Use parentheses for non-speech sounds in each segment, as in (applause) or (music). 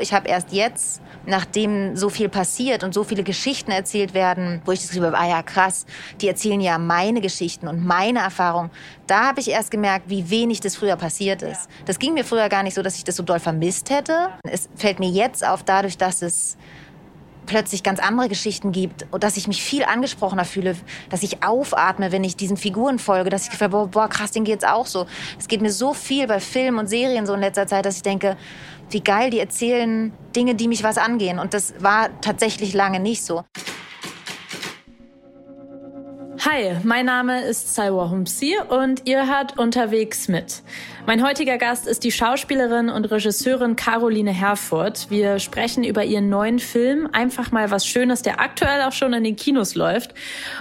Ich habe erst jetzt, nachdem so viel passiert und so viele Geschichten erzählt werden, wo ich das Gefühl habe, ah ja, krass, die erzählen ja meine Geschichten und meine Erfahrung. Da habe ich erst gemerkt, wie wenig das früher passiert ist. Das ging mir früher gar nicht so, dass ich das so doll vermisst hätte. Es fällt mir jetzt auf, dadurch, dass es plötzlich ganz andere Geschichten gibt und dass ich mich viel angesprochener fühle, dass ich aufatme, wenn ich diesen Figuren folge, dass ich gefühle, boah, boah krass, denen geht's auch so. Es geht mir so viel bei Filmen und Serien so in letzter Zeit, dass ich denke, wie geil, die erzählen Dinge, die mich was angehen. Und das war tatsächlich lange nicht so. Hi, mein Name ist Salwa Humsi und ihr hört unterwegs mit. Mein heutiger Gast ist die Schauspielerin und Regisseurin Caroline Herfurth. Wir sprechen über ihren neuen Film Einfach mal was Schönes, der aktuell auch schon in den Kinos läuft.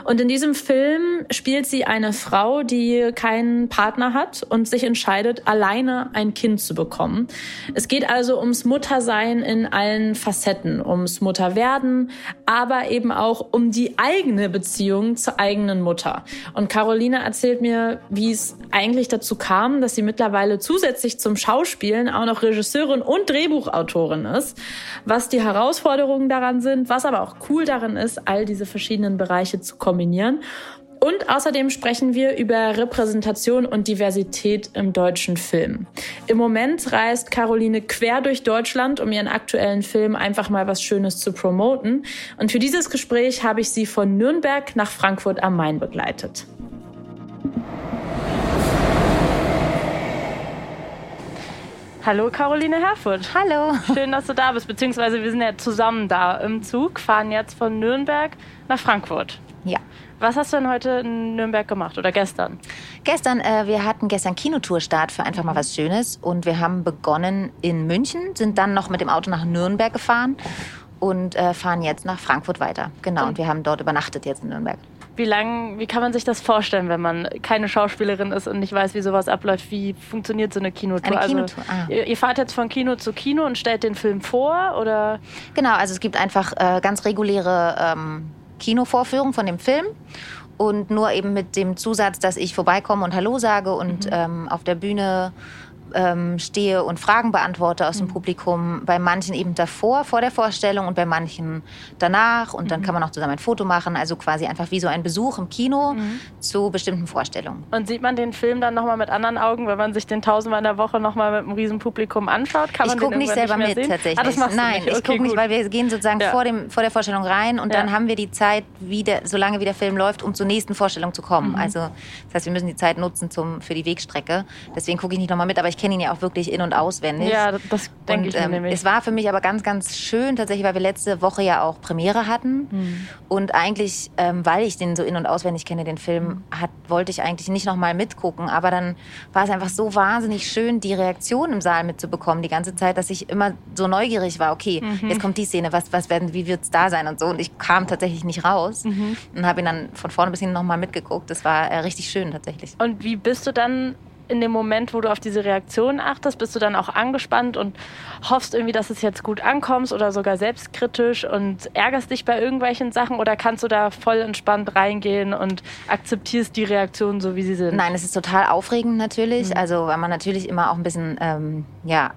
Und in diesem Film spielt sie eine Frau, die keinen Partner hat und sich entscheidet, alleine ein Kind zu bekommen. Es geht also ums Muttersein in allen Facetten, ums Mutterwerden, aber eben auch um die eigene Beziehung zur eigenen Mutter. Und Caroline erzählt mir, wie es eigentlich dazu kam, dass sie mittlerweile mittlerweile zusätzlich zum Schauspielen auch noch Regisseurin und Drehbuchautorin ist. Was die Herausforderungen daran sind, was aber auch cool daran ist, all diese verschiedenen Bereiche zu kombinieren. Und außerdem sprechen wir über Repräsentation und Diversität im deutschen Film. Im Moment reist Caroline quer durch Deutschland, um ihren aktuellen Film einfach mal was Schönes zu promoten. Und für dieses Gespräch habe ich sie von Nürnberg nach Frankfurt am Main begleitet. Hallo Caroline Herfurth. Hallo. (laughs) Schön, dass du da bist, beziehungsweise wir sind ja zusammen da im Zug, fahren jetzt von Nürnberg nach Frankfurt. Ja. Was hast du denn heute in Nürnberg gemacht oder gestern? Gestern, äh, wir hatten gestern Kinotourstart für einfach mal was Schönes und wir haben begonnen in München, sind dann noch mit dem Auto nach Nürnberg gefahren und äh, fahren jetzt nach Frankfurt weiter. Genau, und, und wir haben dort übernachtet jetzt in Nürnberg. Wie lang, wie kann man sich das vorstellen, wenn man keine Schauspielerin ist und nicht weiß, wie sowas abläuft? Wie funktioniert so eine Kinotour? Eine Kinotour. Also, ah. ihr, ihr, fahrt jetzt von Kino zu Kino und stellt den Film vor, oder? Genau, also es gibt einfach äh, ganz reguläre ähm, Kinovorführungen von dem Film und nur eben mit dem Zusatz, dass ich vorbeikomme und Hallo sage und mhm. ähm, auf der Bühne ähm, stehe und Fragen beantworte aus dem mhm. Publikum. Bei manchen eben davor, vor der Vorstellung und bei manchen danach. Und dann mhm. kann man auch zusammen ein Foto machen. Also quasi einfach wie so ein Besuch im Kino mhm. zu bestimmten Vorstellungen. Und sieht man den Film dann nochmal mit anderen Augen, wenn man sich den tausendmal in der Woche nochmal mit einem riesen Publikum anschaut? Kann ich gucke nicht selber nicht mit, sehen? tatsächlich. Ah, Nein, ich gucke nicht, weil wir gehen sozusagen ja. vor, dem, vor der Vorstellung rein und ja. dann haben wir die Zeit, wie der, solange wie der Film läuft, um zur nächsten Vorstellung zu kommen. Mhm. Also das heißt, wir müssen die Zeit nutzen zum, für die Wegstrecke. Deswegen gucke ich nicht nochmal mit, aber ich kenne ihn ja auch wirklich in- und auswendig. Ja, das denke ich ähm, nämlich. Es war für mich aber ganz, ganz schön tatsächlich, weil wir letzte Woche ja auch Premiere hatten. Mhm. Und eigentlich, ähm, weil ich den so in- und auswendig kenne, den Film, mhm. hat, wollte ich eigentlich nicht nochmal mitgucken. Aber dann war es einfach so wahnsinnig schön, die Reaktion im Saal mitzubekommen die ganze Zeit, dass ich immer so neugierig war. Okay, mhm. jetzt kommt die Szene, was, was werden, wie wird es da sein und so. Und ich kam tatsächlich nicht raus mhm. und habe ihn dann von vorne bis hin nochmal mitgeguckt. Das war äh, richtig schön tatsächlich. Und wie bist du dann in dem Moment, wo du auf diese Reaktion achtest, bist du dann auch angespannt und hoffst irgendwie, dass es jetzt gut ankommst oder sogar selbstkritisch und ärgerst dich bei irgendwelchen Sachen oder kannst du da voll entspannt reingehen und akzeptierst die Reaktionen so, wie sie sind? Nein, es ist total aufregend natürlich. Mhm. Also, weil man natürlich immer auch ein bisschen, ähm, ja,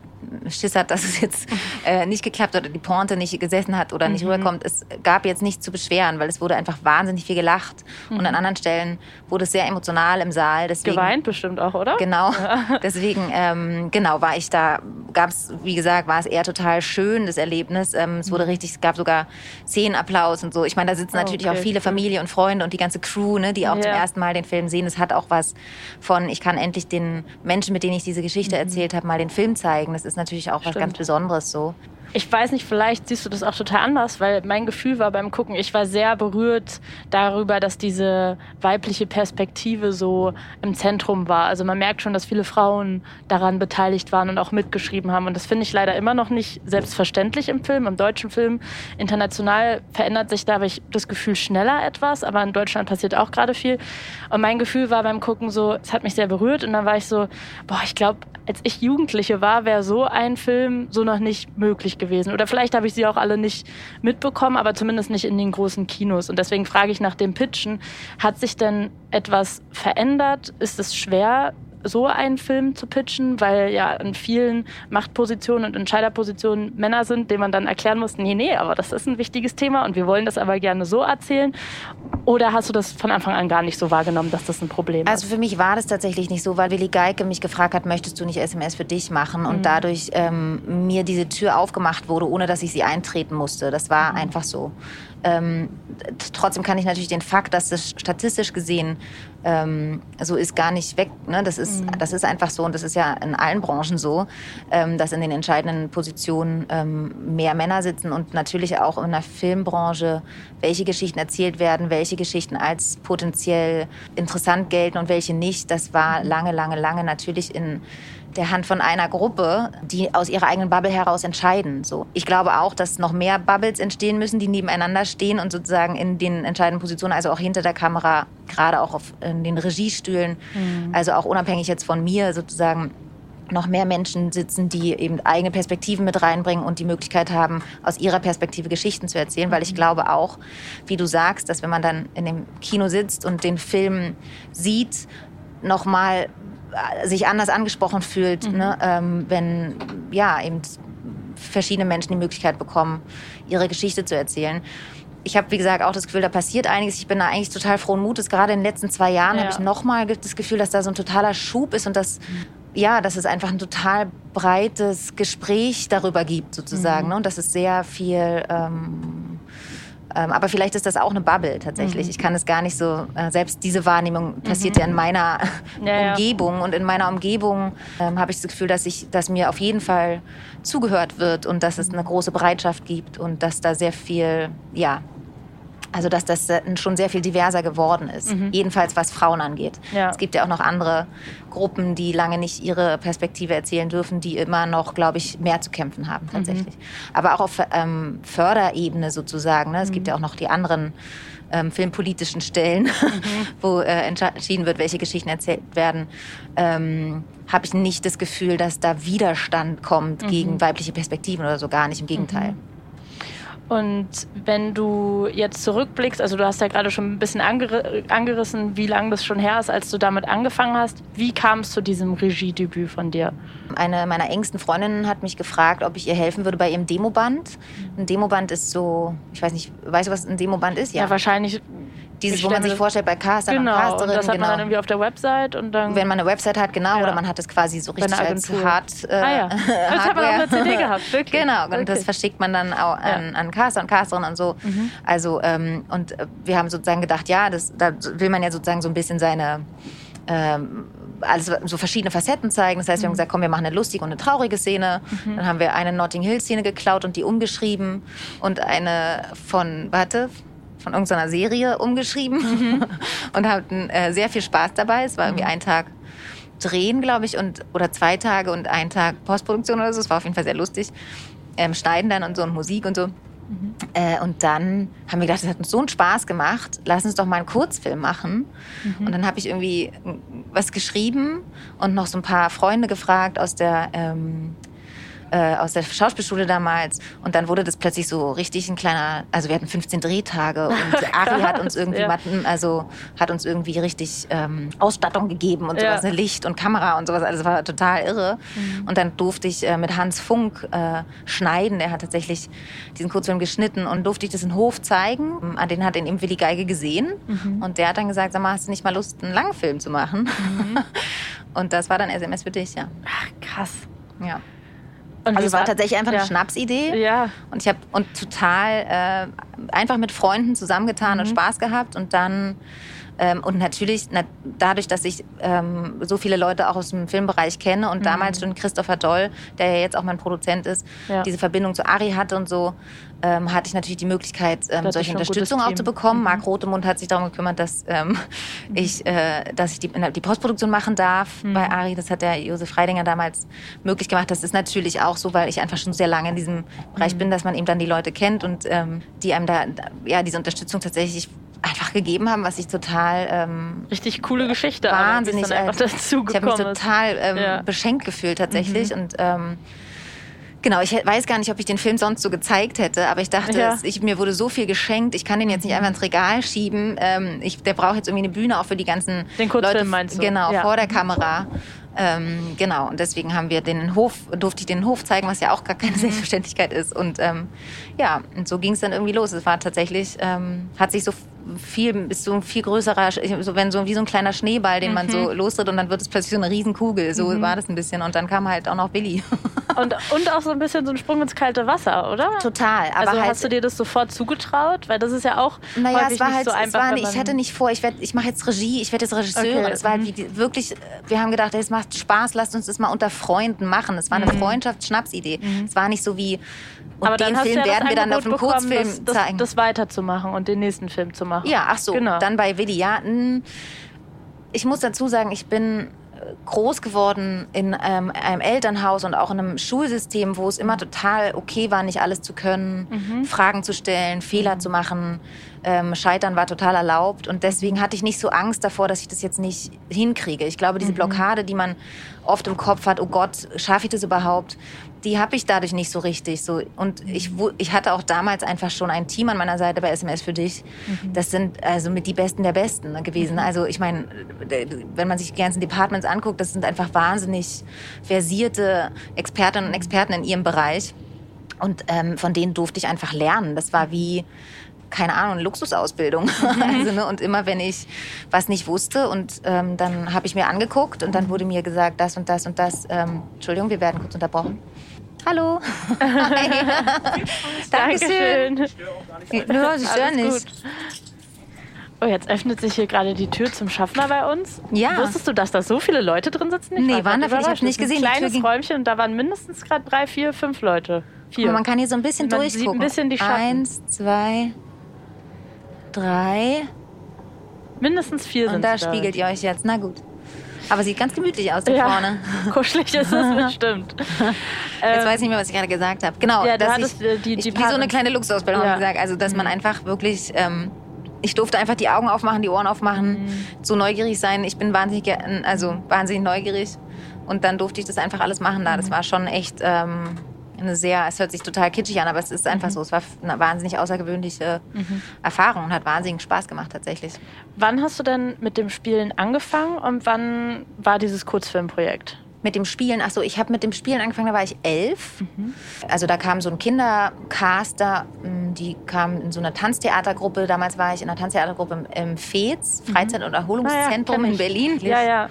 Schiss hat, dass es jetzt (laughs) äh, nicht geklappt oder die Pointe nicht gesessen hat oder nicht mhm. rüberkommt. Es gab jetzt nichts zu beschweren, weil es wurde einfach wahnsinnig viel gelacht. Mhm. Und an anderen Stellen wurde es sehr emotional im Saal. Deswegen, Geweint bestimmt auch, oder? Genau. Ja. (laughs) (laughs) Deswegen, ähm, genau, war ich da, gab es, wie gesagt, war es eher total schön, das Erlebnis. Ähm, es wurde mhm. richtig, es gab sogar Szenenapplaus und so. Ich meine, da sitzen natürlich okay. auch viele Familie und Freunde und die ganze Crew, ne, die auch ja. zum ersten Mal den Film sehen. Es hat auch was von, ich kann endlich den Menschen, mit denen ich diese Geschichte mhm. erzählt habe, mal den Film zeigen. Das ist natürlich auch Stimmt. was ganz Besonderes so ich weiß nicht, vielleicht siehst du das auch total anders, weil mein Gefühl war beim Gucken, ich war sehr berührt darüber, dass diese weibliche Perspektive so im Zentrum war. Also man merkt schon, dass viele Frauen daran beteiligt waren und auch mitgeschrieben haben. Und das finde ich leider immer noch nicht selbstverständlich im Film, im deutschen Film. International verändert sich da, habe ich das Gefühl, schneller etwas, aber in Deutschland passiert auch gerade viel. Und mein Gefühl war beim Gucken so, es hat mich sehr berührt und dann war ich so, boah, ich glaube, als ich Jugendliche war, wäre so ein Film so noch nicht möglich gewesen. Oder vielleicht habe ich sie auch alle nicht mitbekommen, aber zumindest nicht in den großen Kinos. Und deswegen frage ich nach dem Pitchen, hat sich denn etwas verändert? Ist es schwer, so einen Film zu pitchen, weil ja in vielen Machtpositionen und Entscheiderpositionen Männer sind, denen man dann erklären muss, nee, nee, aber das ist ein wichtiges Thema und wir wollen das aber gerne so erzählen? Oder hast du das von Anfang an gar nicht so wahrgenommen, dass das ein Problem ist? Also für mich war das tatsächlich nicht so, weil Willi Geike mich gefragt hat, möchtest du nicht SMS für dich machen? Und mhm. dadurch ähm, mir diese Tür aufgemacht wurde, ohne dass ich sie eintreten musste. Das war mhm. einfach so. Ähm, trotzdem kann ich natürlich den Fakt, dass das statistisch gesehen ähm, so ist, gar nicht weg. Ne? Das, ist, mhm. das ist einfach so und das ist ja in allen Branchen so, ähm, dass in den entscheidenden Positionen ähm, mehr Männer sitzen und natürlich auch in der Filmbranche, welche Geschichten erzählt werden, welche Geschichten als potenziell interessant gelten und welche nicht. Das war mhm. lange, lange, lange natürlich in der Hand von einer Gruppe, die aus ihrer eigenen Bubble heraus entscheiden. So. Ich glaube auch, dass noch mehr Bubbles entstehen müssen, die nebeneinander stehen und sozusagen in den entscheidenden Positionen, also auch hinter der Kamera, gerade auch auf, in den Regiestühlen, mhm. also auch unabhängig jetzt von mir sozusagen noch mehr Menschen sitzen, die eben eigene Perspektiven mit reinbringen und die Möglichkeit haben, aus ihrer Perspektive Geschichten zu erzählen. Weil ich mhm. glaube auch, wie du sagst, dass wenn man dann in dem Kino sitzt und den Film sieht, nochmal sich anders angesprochen fühlt, mhm. ne? ähm, wenn ja eben verschiedene Menschen die Möglichkeit bekommen, ihre Geschichte zu erzählen. Ich habe, wie gesagt, auch das Gefühl, da passiert einiges. Ich bin da eigentlich total frohen Mutes. Gerade in den letzten zwei Jahren ja. habe ich nochmal das Gefühl, dass da so ein totaler Schub ist und dass, mhm. ja, dass es einfach ein total breites Gespräch darüber gibt, sozusagen. Mhm. Ne? Und dass es sehr viel ähm, ähm, aber vielleicht ist das auch eine Bubble tatsächlich. Mhm. Ich kann es gar nicht so, äh, selbst diese Wahrnehmung passiert mhm. ja in meiner (laughs) ja, Umgebung. Ja. Und in meiner Umgebung ähm, habe ich das Gefühl, dass, ich, dass mir auf jeden Fall zugehört wird und dass es eine große Bereitschaft gibt und dass da sehr viel, ja, also dass das äh, schon sehr viel diverser geworden ist. Mhm. Jedenfalls was Frauen angeht. Ja. Es gibt ja auch noch andere Gruppen, die lange nicht ihre Perspektive erzählen dürfen, die immer noch, glaube ich, mehr zu kämpfen haben mhm. tatsächlich. Mhm. Aber auch auf ähm, Förderebene sozusagen. Ne? Es mhm. gibt ja auch noch die anderen ähm, filmpolitischen Stellen, mhm. (laughs) wo äh, entschieden wird, welche Geschichten erzählt werden. Ähm, habe ich nicht das Gefühl, dass da Widerstand kommt gegen mhm. weibliche Perspektiven oder so gar nicht. Im Gegenteil. Und wenn du jetzt zurückblickst, also du hast ja gerade schon ein bisschen anger angerissen, wie lange das schon her ist, als du damit angefangen hast. Wie kam es zu diesem Regiedebüt von dir? Eine meiner engsten Freundinnen hat mich gefragt, ob ich ihr helfen würde bei ihrem Demoband. Ein Demoband ist so, ich weiß nicht, weißt du, was ein Demoband ist? Ja, ja wahrscheinlich dieses, wo man sich vorstellt bei Castern genau, und Casterinnen. Das hat genau. man dann irgendwie auf der Website und dann. Wenn man eine Website hat, genau, ja. oder man hat es quasi so richtig als Hard. Äh, ah ja. Das hat man auch eine CD gehabt, (laughs) wirklich. Genau, und das verschickt man dann auch an, an Caster und Casterinnen und so. Mhm. Also, ähm, und wir haben sozusagen gedacht, ja, das, da will man ja sozusagen so ein bisschen seine. Ähm, alles so verschiedene Facetten zeigen. Das heißt, wir haben mhm. gesagt, komm, wir machen eine lustige und eine traurige Szene. Mhm. Dann haben wir eine Notting Hill Szene geklaut und die umgeschrieben und eine von, warte, von irgendeiner Serie umgeschrieben mhm. (laughs) und hatten äh, sehr viel Spaß dabei. Es war irgendwie mhm. ein Tag drehen, glaube ich, und oder zwei Tage und ein Tag Postproduktion oder so. Es war auf jeden Fall sehr lustig. Ähm, schneiden dann und so und Musik und so. Mhm. Äh, und dann haben wir gedacht, das hat uns so einen Spaß gemacht. Lass uns doch mal einen Kurzfilm machen. Mhm. Und dann habe ich irgendwie was geschrieben und noch so ein paar Freunde gefragt aus der ähm, äh, aus der Schauspielschule damals. Und dann wurde das plötzlich so richtig ein kleiner, also wir hatten 15 Drehtage und (laughs) Ari hat uns irgendwie, ja. also hat uns irgendwie richtig ähm, Ausstattung gegeben und sowas, ja. eine Licht und Kamera und sowas. Also war total irre. Mhm. Und dann durfte ich äh, mit Hans Funk äh, schneiden. Der hat tatsächlich diesen Kurzfilm geschnitten und durfte ich das in Hof zeigen. An den hat ihn eben Willi Geige gesehen. Mhm. Und der hat dann gesagt, sag mal, hast du nicht mal Lust, einen Langfilm zu machen? Mhm. (laughs) und das war dann SMS für dich, ja. Ach, krass. Ja. Und also es war tatsächlich einfach ja. eine Schnapsidee. Ja. Und ich habe und total äh, einfach mit Freunden zusammengetan mhm. und Spaß gehabt und dann ähm, und natürlich, na, dadurch, dass ich ähm, so viele Leute auch aus dem Filmbereich kenne und mhm. damals schon Christopher Doll, der ja jetzt auch mein Produzent ist, ja. diese Verbindung zu Ari hatte und so, ähm, hatte ich natürlich die Möglichkeit, ähm, solche Unterstützung auch zu bekommen. Mhm. Marc Rotemund hat sich darum gekümmert, dass ähm, mhm. ich, äh, dass ich die, die Postproduktion machen darf mhm. bei Ari. Das hat der Josef Freidinger damals möglich gemacht. Das ist natürlich auch so, weil ich einfach schon sehr lange in diesem Bereich mhm. bin, dass man eben dann die Leute kennt und ähm, die einem da ja diese Unterstützung tatsächlich einfach gegeben haben, was ich total ähm, richtig coole Geschichte wahnsinnig aber, einfach dazu ich habe mich total ähm, ja. beschenkt gefühlt tatsächlich mhm. und ähm, Genau, ich weiß gar nicht, ob ich den Film sonst so gezeigt hätte, aber ich dachte, ja. ich, mir wurde so viel geschenkt, ich kann den jetzt nicht einfach ins Regal schieben. Ähm, ich, der braucht jetzt irgendwie eine Bühne auch für die ganzen den Kurzfilm Leute, meinst du? Genau, ja. vor der Kamera. Ähm, genau, und deswegen haben wir den Hof, durfte ich den Hof zeigen, was ja auch gar keine mhm. Selbstverständlichkeit ist. Und ähm, ja, und so ging es dann irgendwie los. Es war tatsächlich, ähm, hat sich so viel, ist so ein viel größerer, so wenn so wie so ein kleiner Schneeball, den mhm. man so mhm. lostritt und dann wird es plötzlich so eine Riesenkugel. So mhm. war das ein bisschen. Und dann kam halt auch noch Willi. (laughs) Und, und auch so ein bisschen so ein Sprung ins kalte Wasser, oder? Total. Aber also halt, hast du dir das sofort zugetraut? Weil das ist ja auch naja, es war halt, so einfach. War, ich hatte nicht vor, ich, ich mache jetzt Regie, ich werde jetzt Regisseurin. Okay. Es war halt wie, wirklich, wir haben gedacht, es macht Spaß, lasst uns das mal unter Freunden machen. Es war eine mhm. Freundschafts-Schnapsidee. Mhm. Es war nicht so wie, und Aber den Film ja werden wir dann auf dem Kurzfilm das, das, zeigen. Das weiterzumachen und den nächsten Film zu machen. Ja, ach so. Genau. Dann bei ja. Ich muss dazu sagen, ich bin groß geworden in ähm, einem Elternhaus und auch in einem Schulsystem, wo es immer total okay war, nicht alles zu können, mhm. Fragen zu stellen, Fehler mhm. zu machen. Ähm, Scheitern war total erlaubt und deswegen hatte ich nicht so Angst davor, dass ich das jetzt nicht hinkriege. Ich glaube, diese mhm. Blockade, die man oft im Kopf hat, oh Gott, schaffe ich das überhaupt? Die habe ich dadurch nicht so richtig. So und ich, ich hatte auch damals einfach schon ein Team an meiner Seite bei SMS für dich. Mhm. Das sind also mit die Besten der Besten gewesen. Mhm. Also ich meine, wenn man sich die ganzen Departments anguckt, das sind einfach wahnsinnig versierte Expertinnen und Experten in ihrem Bereich. Und ähm, von denen durfte ich einfach lernen. Das war wie keine Ahnung, Luxusausbildung. Mhm. (laughs) also, ne, und immer wenn ich was nicht wusste und ähm, dann habe ich mir angeguckt und dann wurde mir gesagt, das und das und das. Ähm, Entschuldigung, wir werden kurz unterbrochen. Hallo. (laughs) Dankeschön. Nö, Sie stören nicht. Oh, jetzt öffnet sich hier gerade die Tür zum Schaffner bei uns. Ja. Wusstest du, dass da so viele Leute drin sitzen? Ich nee, waren da viele, ich habe nicht gesehen. Ein kleines Räumchen und da waren mindestens gerade drei, vier, fünf Leute. Vier. Man kann hier so ein bisschen man durchgucken. Sieht ein bisschen die Schatten. Eins, zwei, drei. Mindestens vier sind Und da spiegelt ihr euch jetzt. Na gut. Aber sieht ganz gemütlich aus da ja, vorne. (laughs) Kuschelig ist es (laughs) bestimmt. Jetzt ähm, weiß ich nicht mehr, was ich gerade gesagt habe. Genau, ja, dass ich, die, die ich, wie so eine kleine Luxusausbildung ja. gesagt. Also, dass man mhm. einfach wirklich... Ähm, ich durfte einfach die Augen aufmachen, die Ohren aufmachen, mhm. so neugierig sein. Ich bin wahnsinnig, also wahnsinnig neugierig. Und dann durfte ich das einfach alles machen da. Das mhm. war schon echt... Ähm, eine sehr, es hört sich total kitschig an, aber es ist einfach mhm. so. Es war eine wahnsinnig außergewöhnliche mhm. Erfahrung und hat wahnsinnig Spaß gemacht tatsächlich. Wann hast du denn mit dem Spielen angefangen und wann war dieses Kurzfilmprojekt? Mit dem Spielen, ach so, ich habe mit dem Spielen angefangen, da war ich elf. Mhm. Also da kam so ein Kindercaster, mm, die kam in so einer Tanztheatergruppe. Damals war ich in einer Tanztheatergruppe im FEZ, mhm. Freizeit- und Erholungszentrum ja, in Berlin. Ja, ja.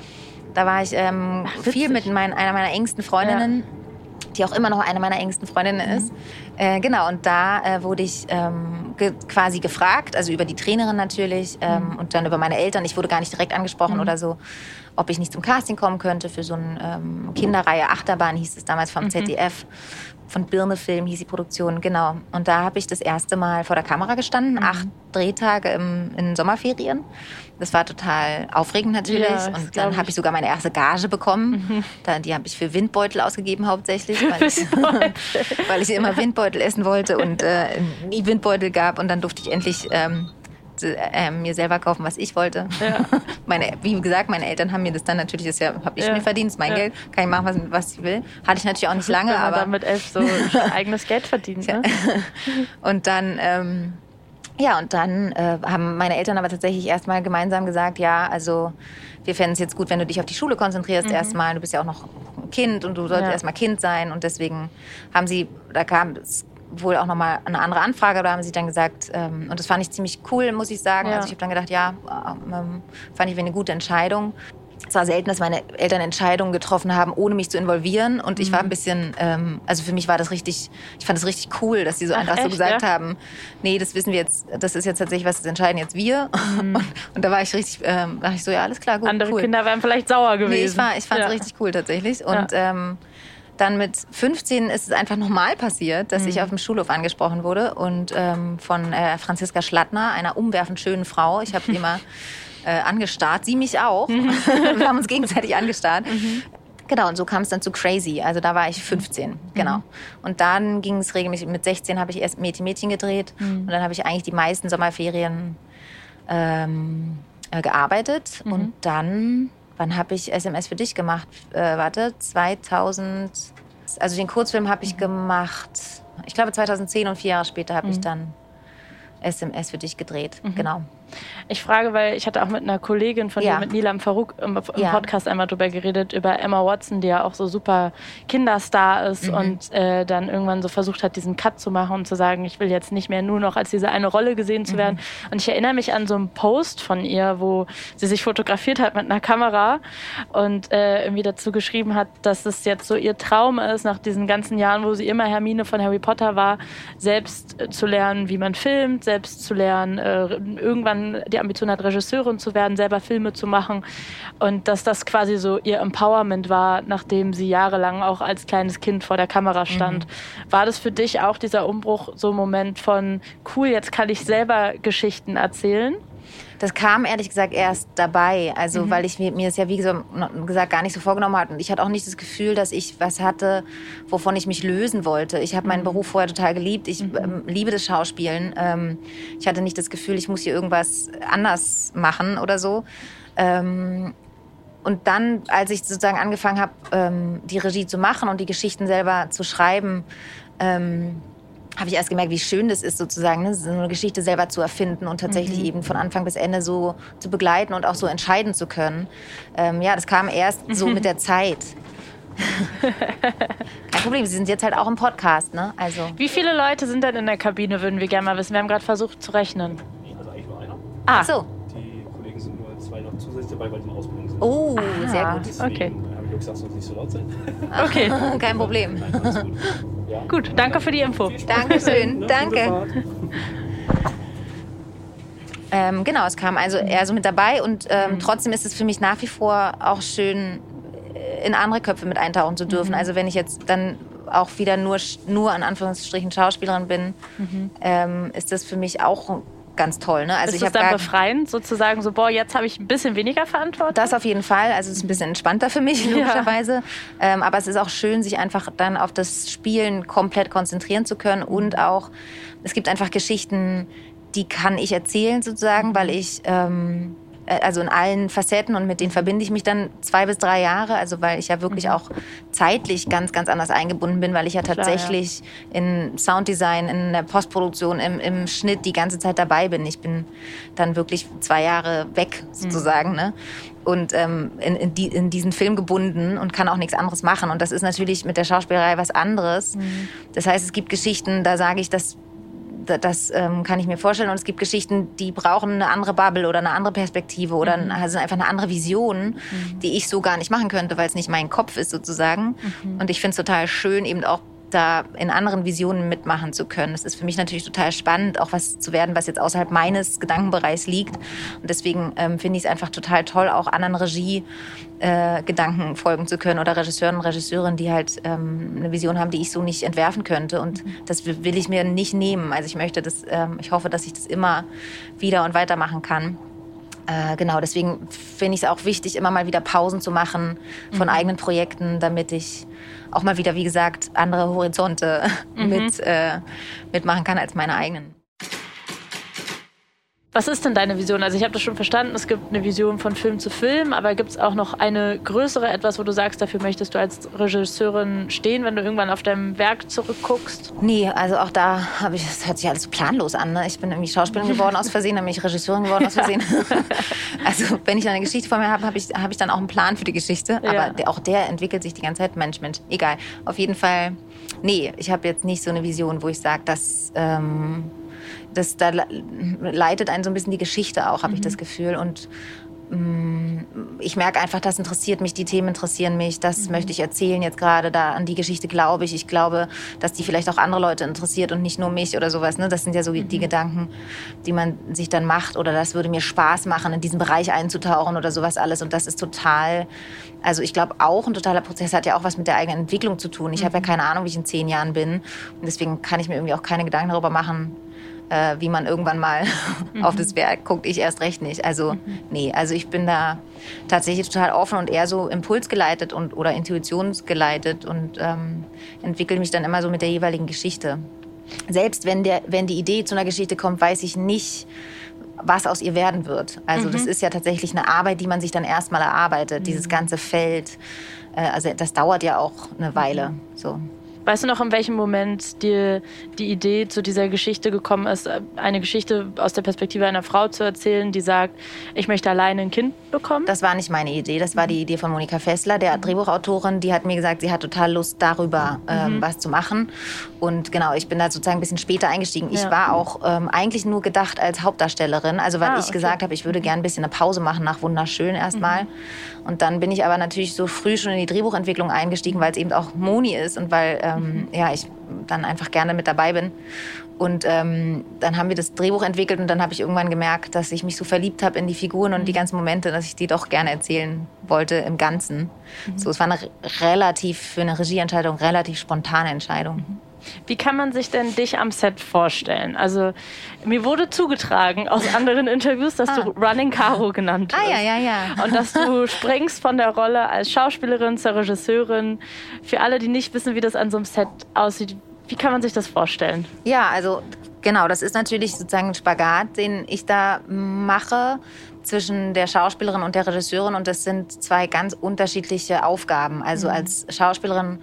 Da war ich ähm, ach, viel mit mein, einer meiner engsten Freundinnen. Ja die auch immer noch eine meiner engsten Freundinnen mhm. ist. Äh, genau, und da äh, wurde ich ähm, ge quasi gefragt, also über die Trainerin natürlich ähm, mhm. und dann über meine Eltern. Ich wurde gar nicht direkt angesprochen mhm. oder so, ob ich nicht zum Casting kommen könnte für so eine ähm, Kinderreihe Achterbahn, hieß es damals vom mhm. ZDF von Birnefilm hieß die Produktion, genau. Und da habe ich das erste Mal vor der Kamera gestanden, mhm. acht Drehtage im, in Sommerferien. Das war total aufregend natürlich. Ja, und dann habe ich sogar meine erste Gage bekommen. Mhm. Da, die habe ich für Windbeutel ausgegeben hauptsächlich, weil ich, (laughs) weil ich immer Windbeutel essen wollte und äh, nie Windbeutel gab. Und dann durfte ich endlich ähm, äh, mir selber kaufen, was ich wollte. Ja. (laughs) Meine, wie gesagt, meine Eltern haben mir das dann natürlich, das ja, habe ich ja. mir verdient, mein ja. Geld, kann ich machen, was, was ich will. Hatte ich natürlich auch nicht lange, Wenn man aber dann mit elf so (laughs) eigenes Geld verdient. Ne? (laughs) und dann ähm, ja, und dann äh, haben meine Eltern aber tatsächlich erstmal gemeinsam gesagt, ja, also wir fänden es jetzt gut, wenn du dich auf die Schule konzentrierst mhm. erstmal. Du bist ja auch noch ein Kind und du solltest ja. erstmal Kind sein. Und deswegen haben sie, da kam es wohl auch nochmal eine andere Anfrage, da haben sie dann gesagt, ähm, und das fand ich ziemlich cool, muss ich sagen. Ja. Also ich habe dann gedacht, ja, ähm, fand ich eine gute Entscheidung. Es war selten, dass meine Eltern Entscheidungen getroffen haben, ohne mich zu involvieren. Und ich war ein mhm. bisschen, ähm, also für mich war das richtig, ich fand es richtig cool, dass sie so Ach, einfach echt, so gesagt ja? haben, nee, das wissen wir jetzt, das ist jetzt tatsächlich was, das entscheiden jetzt wir. (laughs) Mhm. Und, und, da war ich richtig, ähm, dachte ich so, ja, alles klar, gut, Andere cool. Kinder wären vielleicht sauer gewesen. Nee, ich, war, ich fand es ja. richtig cool tatsächlich. Und ähm, dann mit 15 ist es einfach nochmal passiert, dass mhm. ich auf dem Schulhof angesprochen wurde und ähm, von äh, Franziska Schlattner, einer umwerfend schönen Frau. Ich habe die immer (laughs) äh, angestarrt, sie mich auch. Mhm. (laughs) Wir haben uns gegenseitig angestarrt. Mhm. Genau, und so kam es dann zu Crazy. Also da war ich 15, genau. Mhm. Und dann ging es regelmäßig, mit 16 habe ich erst Mädchen Mädchen gedreht mhm. und dann habe ich eigentlich die meisten Sommerferien ähm, äh, gearbeitet mhm. und dann wann habe ich SMS für dich gemacht? Äh, warte, 2000. Also den Kurzfilm habe ich gemacht, ich glaube 2010 und vier Jahre später habe mhm. ich dann SMS für dich gedreht. Mhm. Genau. Ich frage, weil ich hatte auch mit einer Kollegin von ja. dir, mit Nilam Farouk, im, im ja. Podcast einmal drüber geredet, über Emma Watson, die ja auch so super Kinderstar ist mhm. und äh, dann irgendwann so versucht hat, diesen Cut zu machen und zu sagen, ich will jetzt nicht mehr nur noch als diese eine Rolle gesehen zu werden. Mhm. Und ich erinnere mich an so einen Post von ihr, wo sie sich fotografiert hat mit einer Kamera und äh, irgendwie dazu geschrieben hat, dass es jetzt so ihr Traum ist, nach diesen ganzen Jahren, wo sie immer Hermine von Harry Potter war, selbst äh, zu lernen, wie man filmt, selbst zu lernen, äh, irgendwann die Ambition hat, Regisseurin zu werden, selber Filme zu machen. Und dass das quasi so ihr Empowerment war, nachdem sie jahrelang auch als kleines Kind vor der Kamera stand. Mhm. War das für dich auch dieser Umbruch, so ein Moment von, cool, jetzt kann ich selber Geschichten erzählen? Das kam ehrlich gesagt erst dabei, also mhm. weil ich mir, mir das ja wie gesagt gar nicht so vorgenommen hatte und ich hatte auch nicht das Gefühl, dass ich was hatte, wovon ich mich lösen wollte. Ich habe meinen mhm. Beruf vorher total geliebt. Ich mhm. ähm, liebe das Schauspielen. Ähm, ich hatte nicht das Gefühl, ich muss hier irgendwas anders machen oder so. Ähm, und dann, als ich sozusagen angefangen habe, ähm, die Regie zu machen und die Geschichten selber zu schreiben, ähm, habe ich erst gemerkt, wie schön das ist, sozusagen, ne, so eine Geschichte selber zu erfinden und tatsächlich mhm. eben von Anfang bis Ende so zu begleiten und auch so entscheiden zu können. Ähm, ja, das kam erst so mit der Zeit. (laughs) Kein Problem, Sie sind jetzt halt auch im Podcast, ne? Also. Wie viele Leute sind denn in der Kabine, würden wir gerne mal wissen. Wir haben gerade versucht zu rechnen. Also eigentlich nur einer. Ah. Ach so. Die Kollegen sind nur zwei noch zusätzlich dabei, weil die in Ausbildung sind. Oh, ah, sehr gut. Deswegen okay. habe ich gesagt, soll nicht so laut sein. Okay. (laughs) Kein Problem. Nein, alles gut. Ja. Gut, danke für die Info. Dankeschön, (laughs) danke. Ähm, genau, es kam also eher so mit dabei und ähm, mhm. trotzdem ist es für mich nach wie vor auch schön, äh, in andere Köpfe mit eintauchen zu dürfen. Mhm. Also wenn ich jetzt dann auch wieder nur, nur an Anführungsstrichen Schauspielerin bin, mhm. ähm, ist das für mich auch ganz toll. Ne? Also ist ich das dann befreiend, sozusagen so, boah, jetzt habe ich ein bisschen weniger Verantwortung? Das auf jeden Fall. Also es ist ein bisschen entspannter für mich, (laughs) logischerweise. Ja. Ähm, aber es ist auch schön, sich einfach dann auf das Spielen komplett konzentrieren zu können. Und auch, es gibt einfach Geschichten, die kann ich erzählen sozusagen, weil ich... Ähm, äh, also in allen Facetten und mit denen verbinde ich mich dann zwei bis drei Jahre, also weil ich ja wirklich mhm. auch zeitlich ganz, ganz anders eingebunden bin, weil ich ja tatsächlich Klar, ja. in Sounddesign, in der Postproduktion, im, im, Schnitt die ganze Zeit dabei bin. Ich bin dann wirklich zwei Jahre weg sozusagen. Mhm. Ne? und ähm, in, in, die, in, diesen Film gebunden und kann auch nichts anderes machen. Und das ist natürlich mit der Schauspielerei was anderes. Mhm. Das heißt, es gibt Geschichten, da sage ich, das das ähm, kann ich mir vorstellen. Und es gibt Geschichten, die brauchen eine andere Bubble oder eine andere Perspektive oder mhm. also einfach eine andere Vision, mhm. die ich so gar nicht machen könnte, weil es nicht mein Kopf ist sozusagen. Mhm. Und ich finde es total schön, eben auch da in anderen Visionen mitmachen zu können. Es ist für mich natürlich total spannend, auch was zu werden, was jetzt außerhalb meines Gedankenbereichs liegt. Und deswegen ähm, finde ich es einfach total toll, auch anderen Regie-Gedanken äh, folgen zu können oder Regisseuren und Regisseurinnen, die halt ähm, eine Vision haben, die ich so nicht entwerfen könnte. Und das will ich mir nicht nehmen. Also ich möchte das, ähm, ich hoffe, dass ich das immer wieder und weiter machen kann. Äh, genau, deswegen finde ich es auch wichtig, immer mal wieder Pausen zu machen von mhm. eigenen Projekten, damit ich auch mal wieder, wie gesagt, andere Horizonte mhm. mit, äh, mitmachen kann als meine eigenen. Was ist denn deine Vision? Also ich habe das schon verstanden, es gibt eine Vision von Film zu Film, aber gibt es auch noch eine größere, etwas, wo du sagst, dafür möchtest du als Regisseurin stehen, wenn du irgendwann auf dein Werk zurückguckst? Nee, also auch da habe ich, das hört sich alles planlos an. Ne? Ich bin irgendwie Schauspielerin (laughs) geworden aus Versehen, dann bin ich Regisseurin geworden aus Versehen. (laughs) also wenn ich eine Geschichte vor mir habe, habe ich, hab ich dann auch einen Plan für die Geschichte. Aber ja. auch der entwickelt sich die ganze Zeit. Mensch, Mensch, egal. Auf jeden Fall, nee, ich habe jetzt nicht so eine Vision, wo ich sage, dass... Ähm, das, da leitet einen so ein bisschen die Geschichte auch, habe mhm. ich das Gefühl. Und mm, ich merke einfach, das interessiert mich, die Themen interessieren mich, das mhm. möchte ich erzählen jetzt gerade, da an die Geschichte glaube ich. Ich glaube, dass die vielleicht auch andere Leute interessiert und nicht nur mich oder sowas. Ne? Das sind ja so mhm. die Gedanken, die man sich dann macht. Oder das würde mir Spaß machen, in diesen Bereich einzutauchen oder sowas alles. Und das ist total, also ich glaube auch, ein totaler Prozess hat ja auch was mit der eigenen Entwicklung zu tun. Ich mhm. habe ja mhm. keine Ahnung, wie ich in zehn Jahren bin. Und deswegen kann ich mir irgendwie auch keine Gedanken darüber machen, äh, wie man irgendwann mal mhm. (laughs) auf das Werk guckt, ich erst recht nicht. Also mhm. nee, also ich bin da tatsächlich total offen und eher so impulsgeleitet und oder intuitionsgeleitet und ähm, entwickle mich dann immer so mit der jeweiligen Geschichte. Selbst wenn der, wenn die Idee zu einer Geschichte kommt, weiß ich nicht, was aus ihr werden wird. Also mhm. das ist ja tatsächlich eine Arbeit, die man sich dann erstmal erarbeitet, mhm. dieses ganze Feld äh, also das dauert ja auch eine Weile. So. Weißt du noch, in welchem Moment dir die Idee zu dieser Geschichte gekommen ist, eine Geschichte aus der Perspektive einer Frau zu erzählen, die sagt, ich möchte alleine ein Kind bekommen? Das war nicht meine Idee. Das war die Idee von Monika Fessler, der Drehbuchautorin. Die hat mir gesagt, sie hat total Lust darüber ähm, mhm. was zu machen. Und genau, ich bin da sozusagen ein bisschen später eingestiegen. Ich war auch ähm, eigentlich nur gedacht als Hauptdarstellerin. Also weil ah, ich okay. gesagt habe, ich würde gerne ein bisschen eine Pause machen nach Wunderschön erstmal. Mhm. Und dann bin ich aber natürlich so früh schon in die Drehbuchentwicklung eingestiegen, weil es eben auch Moni ist und weil ähm, mhm. ja, ich dann einfach gerne mit dabei bin. Und ähm, dann haben wir das Drehbuch entwickelt und dann habe ich irgendwann gemerkt, dass ich mich so verliebt habe in die Figuren und die mhm. ganzen Momente, dass ich die doch gerne erzählen wollte im Ganzen. Mhm. So, es war eine relativ, für eine Regieentscheidung, relativ spontane Entscheidung. Mhm. Wie kann man sich denn dich am Set vorstellen? Also mir wurde zugetragen aus (laughs) anderen Interviews, dass ah. du Running Caro genannt wirst. Ah ja, ja, ja. Und dass du (laughs) springst von der Rolle als Schauspielerin zur Regisseurin. Für alle, die nicht wissen, wie das an so einem Set aussieht, wie kann man sich das vorstellen? Ja, also genau, das ist natürlich sozusagen ein Spagat, den ich da mache zwischen der Schauspielerin und der Regisseurin und das sind zwei ganz unterschiedliche Aufgaben. Also mhm. als Schauspielerin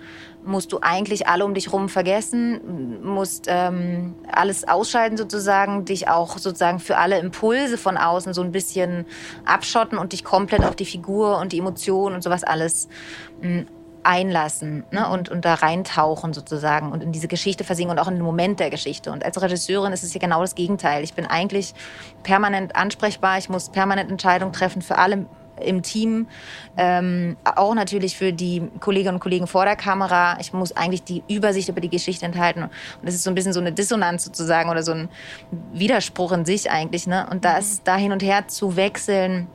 musst du eigentlich alle um dich herum vergessen, musst ähm, alles ausschalten sozusagen, dich auch sozusagen für alle Impulse von außen so ein bisschen abschotten und dich komplett auf die Figur und die Emotionen und sowas alles mh, hm, einlassen ne? und, und da reintauchen sozusagen und in diese Geschichte versinken und auch in den Moment der Geschichte. Und als Regisseurin ist es ja genau das Gegenteil. Ich bin eigentlich permanent ansprechbar, ich muss permanent Entscheidungen treffen für alle im Team, ähm, auch natürlich für die Kolleginnen und Kollegen vor der Kamera. Ich muss eigentlich die Übersicht über die Geschichte enthalten. Und das ist so ein bisschen so eine Dissonanz sozusagen oder so ein Widerspruch in sich eigentlich. Ne? Und das mhm. da hin und her zu wechseln,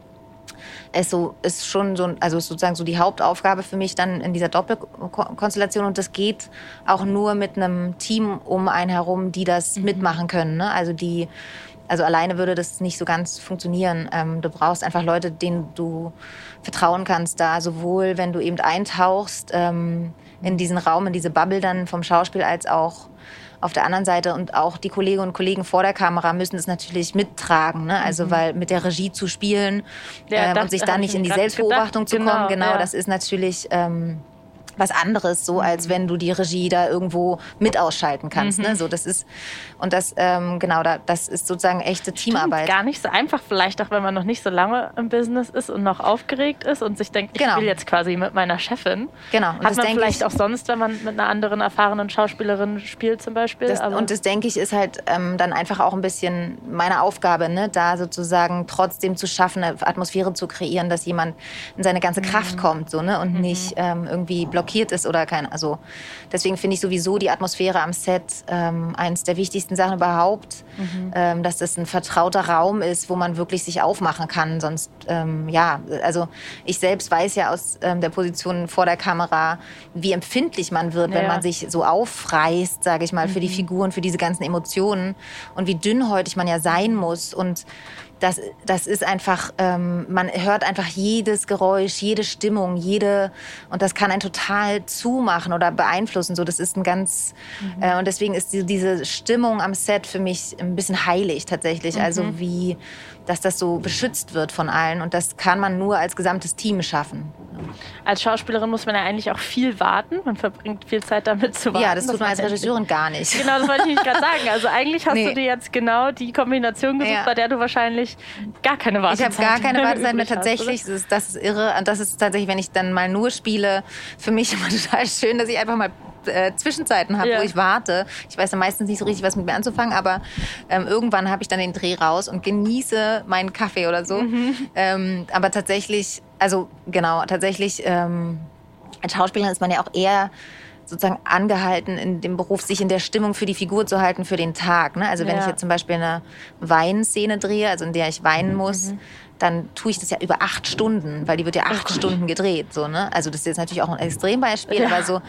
ist so ist schon so also ist sozusagen so die Hauptaufgabe für mich dann in dieser Doppelkonstellation und das geht auch nur mit einem Team um einen herum, die das mhm. mitmachen können. Ne? Also die also alleine würde das nicht so ganz funktionieren. Ähm, du brauchst einfach Leute, denen du vertrauen kannst, da sowohl, wenn du eben eintauchst ähm, in diesen Raum, in diese Bubble dann vom Schauspiel, als auch auf der anderen Seite und auch die Kolleginnen und Kollegen vor der Kamera müssen es natürlich mittragen. Ne? Also mhm. weil mit der Regie zu spielen ja, ähm, und sich (laughs) dann nicht in die Selbstbeobachtung gedacht. zu kommen, genau, genau ja. das ist natürlich ähm, was anderes, so als wenn du die Regie da irgendwo mit ausschalten kannst. Ne? Mhm. Ne? So, das ist und das ähm, genau, da, das ist sozusagen echte Teamarbeit. Gar nicht so einfach, vielleicht auch wenn man noch nicht so lange im Business ist und noch aufgeregt ist und sich denkt, ich genau. will jetzt quasi mit meiner Chefin. Genau. Und Hat man vielleicht ich, auch sonst, wenn man mit einer anderen erfahrenen Schauspielerin spielt zum Beispiel. Das, und das denke ich ist halt ähm, dann einfach auch ein bisschen meine Aufgabe, ne? da sozusagen trotzdem zu schaffen, eine Atmosphäre zu kreieren, dass jemand in seine ganze Kraft mhm. kommt, so ne und mhm. nicht ähm, irgendwie blockiert blockiert ist oder kein. Also deswegen finde ich sowieso die Atmosphäre am Set ähm, eines der wichtigsten Sachen überhaupt, mhm. ähm, dass das ein vertrauter Raum ist, wo man wirklich sich aufmachen kann. Sonst ähm, ja, also ich selbst weiß ja aus ähm, der Position vor der Kamera, wie empfindlich man wird, ja. wenn man sich so aufreißt, sage ich mal, mhm. für die mhm. Figuren, für diese ganzen Emotionen und wie dünnhäutig man ja sein muss und das, das ist einfach, ähm, man hört einfach jedes Geräusch, jede Stimmung, jede, und das kann einen total zumachen oder beeinflussen. So, das ist ein ganz, mhm. äh, und deswegen ist die, diese Stimmung am Set für mich ein bisschen heilig tatsächlich. Also mhm. Also wie, dass das so beschützt wird von allen. Und das kann man nur als gesamtes Team schaffen. Als Schauspielerin muss man ja eigentlich auch viel warten. Man verbringt viel Zeit damit zu warten. Ja, das tut man als Regisseurin gar nicht. Genau, das wollte ich nicht gerade sagen. Also eigentlich hast nee. du dir jetzt genau die Kombination gesucht, ja. bei der du wahrscheinlich gar keine Wartezeit hast. Ich habe gar keine (laughs) Wartezeit mehr. Tatsächlich, das ist, das ist irre. Und das ist tatsächlich, wenn ich dann mal nur spiele, für mich (laughs) immer total schön, dass ich einfach mal äh, Zwischenzeiten habe, ja. wo ich warte. Ich weiß ja meistens nicht so richtig, was mit mir anzufangen, aber ähm, irgendwann habe ich dann den Dreh raus und genieße meinen Kaffee oder so. Mhm. Ähm, aber tatsächlich, also genau, tatsächlich ähm, als Schauspielerin ist man ja auch eher sozusagen angehalten, in dem Beruf sich in der Stimmung für die Figur zu halten für den Tag. Ne? Also wenn ja. ich jetzt zum Beispiel eine Weinszene drehe, also in der ich weinen muss, mhm dann tue ich das ja über acht Stunden, weil die wird ja acht oh Stunden gedreht. So, ne? Also das ist jetzt natürlich auch ein Extrembeispiel, ja. aber so.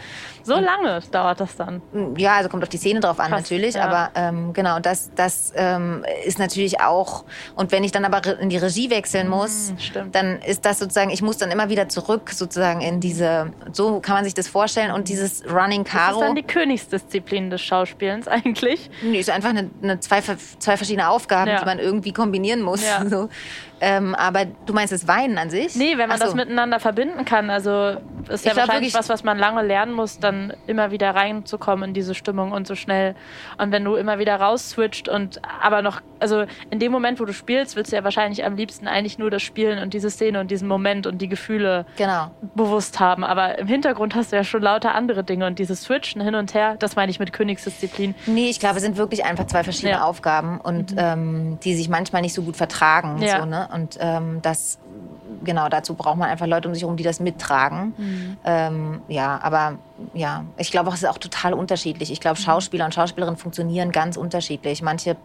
So lange dauert das dann? Ja, also kommt auf die Szene drauf an Fast, natürlich, ja. aber ähm, genau, das, das ähm, ist natürlich auch. Und wenn ich dann aber in die Regie wechseln muss, mhm, dann ist das sozusagen, ich muss dann immer wieder zurück sozusagen in diese, so kann man sich das vorstellen und dieses Running Caro. Das ist dann die Königsdisziplin des Schauspielens eigentlich? Nee, ist einfach eine, eine zwei, zwei verschiedene Aufgaben, ja. die man irgendwie kombinieren muss. (laughs) So. Ähm, aber du meinst das Weinen an sich? Nee, wenn man so. das miteinander verbinden kann. Also ist ja glaub wahrscheinlich wirklich- was, was man lange lernen muss, dann immer wieder reinzukommen in diese Stimmung und so schnell. Und wenn du immer wieder rausswitcht und aber noch, also in dem Moment, wo du spielst, willst du ja wahrscheinlich am liebsten eigentlich nur das Spielen und diese Szene und diesen Moment und die Gefühle Genau. bewusst haben. Aber im Hintergrund hast du ja schon lauter andere Dinge und dieses Switchen hin und her, das meine ich mit Königsdisziplin. Nee, ich glaube, es sind wirklich einfach zwei verschiedene Ja. Mhm. Aufgaben und ähm, die sich manchmal nicht so gut vertragen. Ja. So, ne? Und ähm, das, genau, dazu braucht man einfach Leute um sich herum, die das mittragen. Mhm. Ähm, ja, aber ja, ich glaube auch, es ist auch total unterschiedlich. Ich Mhm. glaube, Schauspieler und Schauspielerinnen funktionieren ganz unterschiedlich. Manche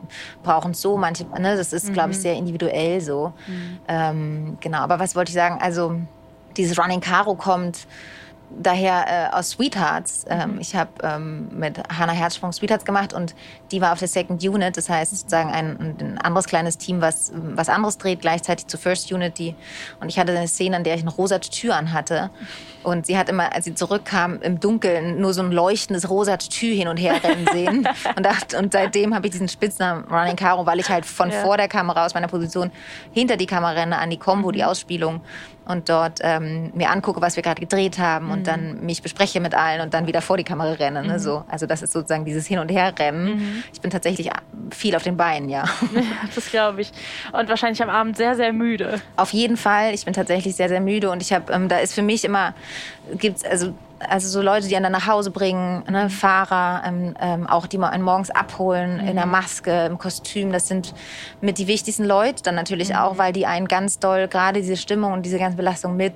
brauchen es so, manche, ne, das ist, glaube Mhm. ich, sehr individuell so. Ähm, genau, aber was wollte ich sagen? Also, dieses Running Caro kommt daher äh, aus Sweethearts. Ähm, Mhm. Ich habe ähm, mit Hannah Herzsprung Sweethearts gemacht und die war auf der Second Unit, das heißt sozusagen ein, ein anderes kleines Team, was was anderes dreht, gleichzeitig zur First Unit. Die, und ich hatte eine Szene, in der ich ein rosa Tür an hatte und sie hat immer, als sie zurückkam, im Dunkeln nur so ein leuchtendes rosa Tür hin und her rennen sehen. (laughs) und, dacht, und seitdem habe ich diesen Spitznamen Running Caro, weil ich halt von Ja. vor der Kamera aus meiner Position hinter die Kamera renne, an die Combo, Mhm. die Ausspielung und dort ähm, mir angucke, was wir gerade gedreht haben und Mhm. dann mich bespreche mit allen und dann wieder vor die Kamera renne. Ne? So, also das ist sozusagen dieses Hin- und Herrennen. Mhm. Ich bin tatsächlich viel auf den Beinen, ja. (laughs) Das glaube ich. Und wahrscheinlich am Abend sehr, sehr müde. Auf jeden Fall. Ich bin tatsächlich sehr, sehr müde und ich habe, ähm, da ist für mich immer, gibt's also also so Leute, die einen dann nach Hause bringen, ne, Fahrer, ähm, ähm, auch die mal einen morgens abholen in der Maske, im Kostüm. Das sind mit die wichtigsten Leute dann natürlich auch, weil die einen ganz doll gerade diese Stimmung und diese ganze Belastung mit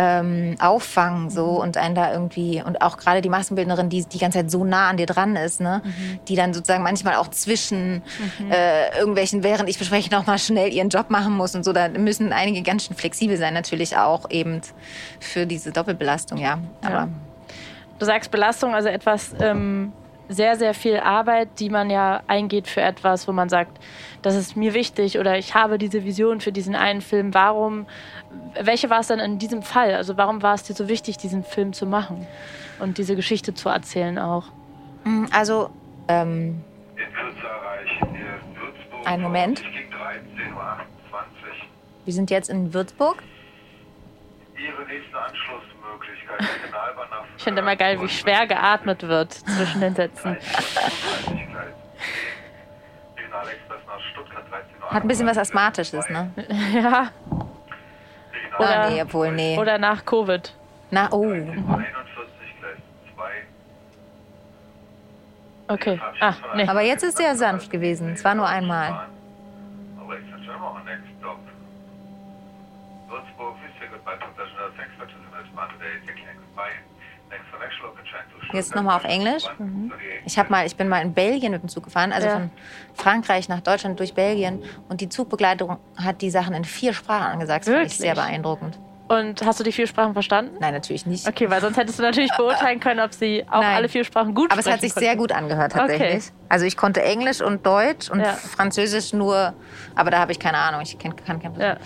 ähm, auffangen so und einen da irgendwie und auch gerade die Maskenbildnerin, die die ganze Zeit so nah an dir dran ist, ne, die dann sozusagen manchmal auch zwischen äh, irgendwelchen, während ich bespreche, noch mal schnell ihren Job machen muss und so. Da müssen einige ganz schön flexibel sein natürlich auch eben für diese Doppelbelastung, ja. Aber Du sagst Belastung, also etwas ähm, sehr, sehr viel Arbeit, die man ja eingeht für etwas, wo man sagt, das ist mir wichtig oder ich habe diese Vision für diesen einen Film. Warum, welche war es dann in diesem Fall? Also warum war es dir so wichtig, diesen Film zu machen und diese Geschichte zu erzählen auch? mm, also ähm, In Kürze erreichen wir Würzburg. Einen Moment. Ich gegen 13.28 Uhr. wir sind jetzt in Würzburg. Ihre nächste nach Ich finde immer geil, wie schwer geatmet wird zwischen den Sätzen. Regionalexpress nach Stuttgart 13 Uhr. Hat ein bisschen was Asthmatisches, ne? (laughs) Ja, Ah, Oder- nee, obwohl, nee. oder nach Covid. Na, oh. 41 Gleis 2. Okay. Ah, nee. Aber jetzt ist sehr sanft gewesen. Es war nur einmal. Ladies and Jetzt nochmal auf Englisch. Ich habe mal, ich bin mal in Belgien mit dem Zug gefahren, also Ja. von Frankreich nach Deutschland durch Belgien. Und die Zugbegleitung hat die Sachen in vier Sprachen angesagt. Das fand ich Wirklich? sehr beeindruckend. Und hast du die vier Sprachen verstanden? Nein, natürlich nicht. Okay, weil sonst hättest du natürlich (laughs) beurteilen können, ob sie auch Nein. alle vier Sprachen gut Aber es hat sich sprechen sehr gut angehört tatsächlich. Okay. Also ich konnte Englisch und Deutsch und Ja. Französisch nur, aber da habe ich keine Ahnung. Ich kenn, kann kein Ja.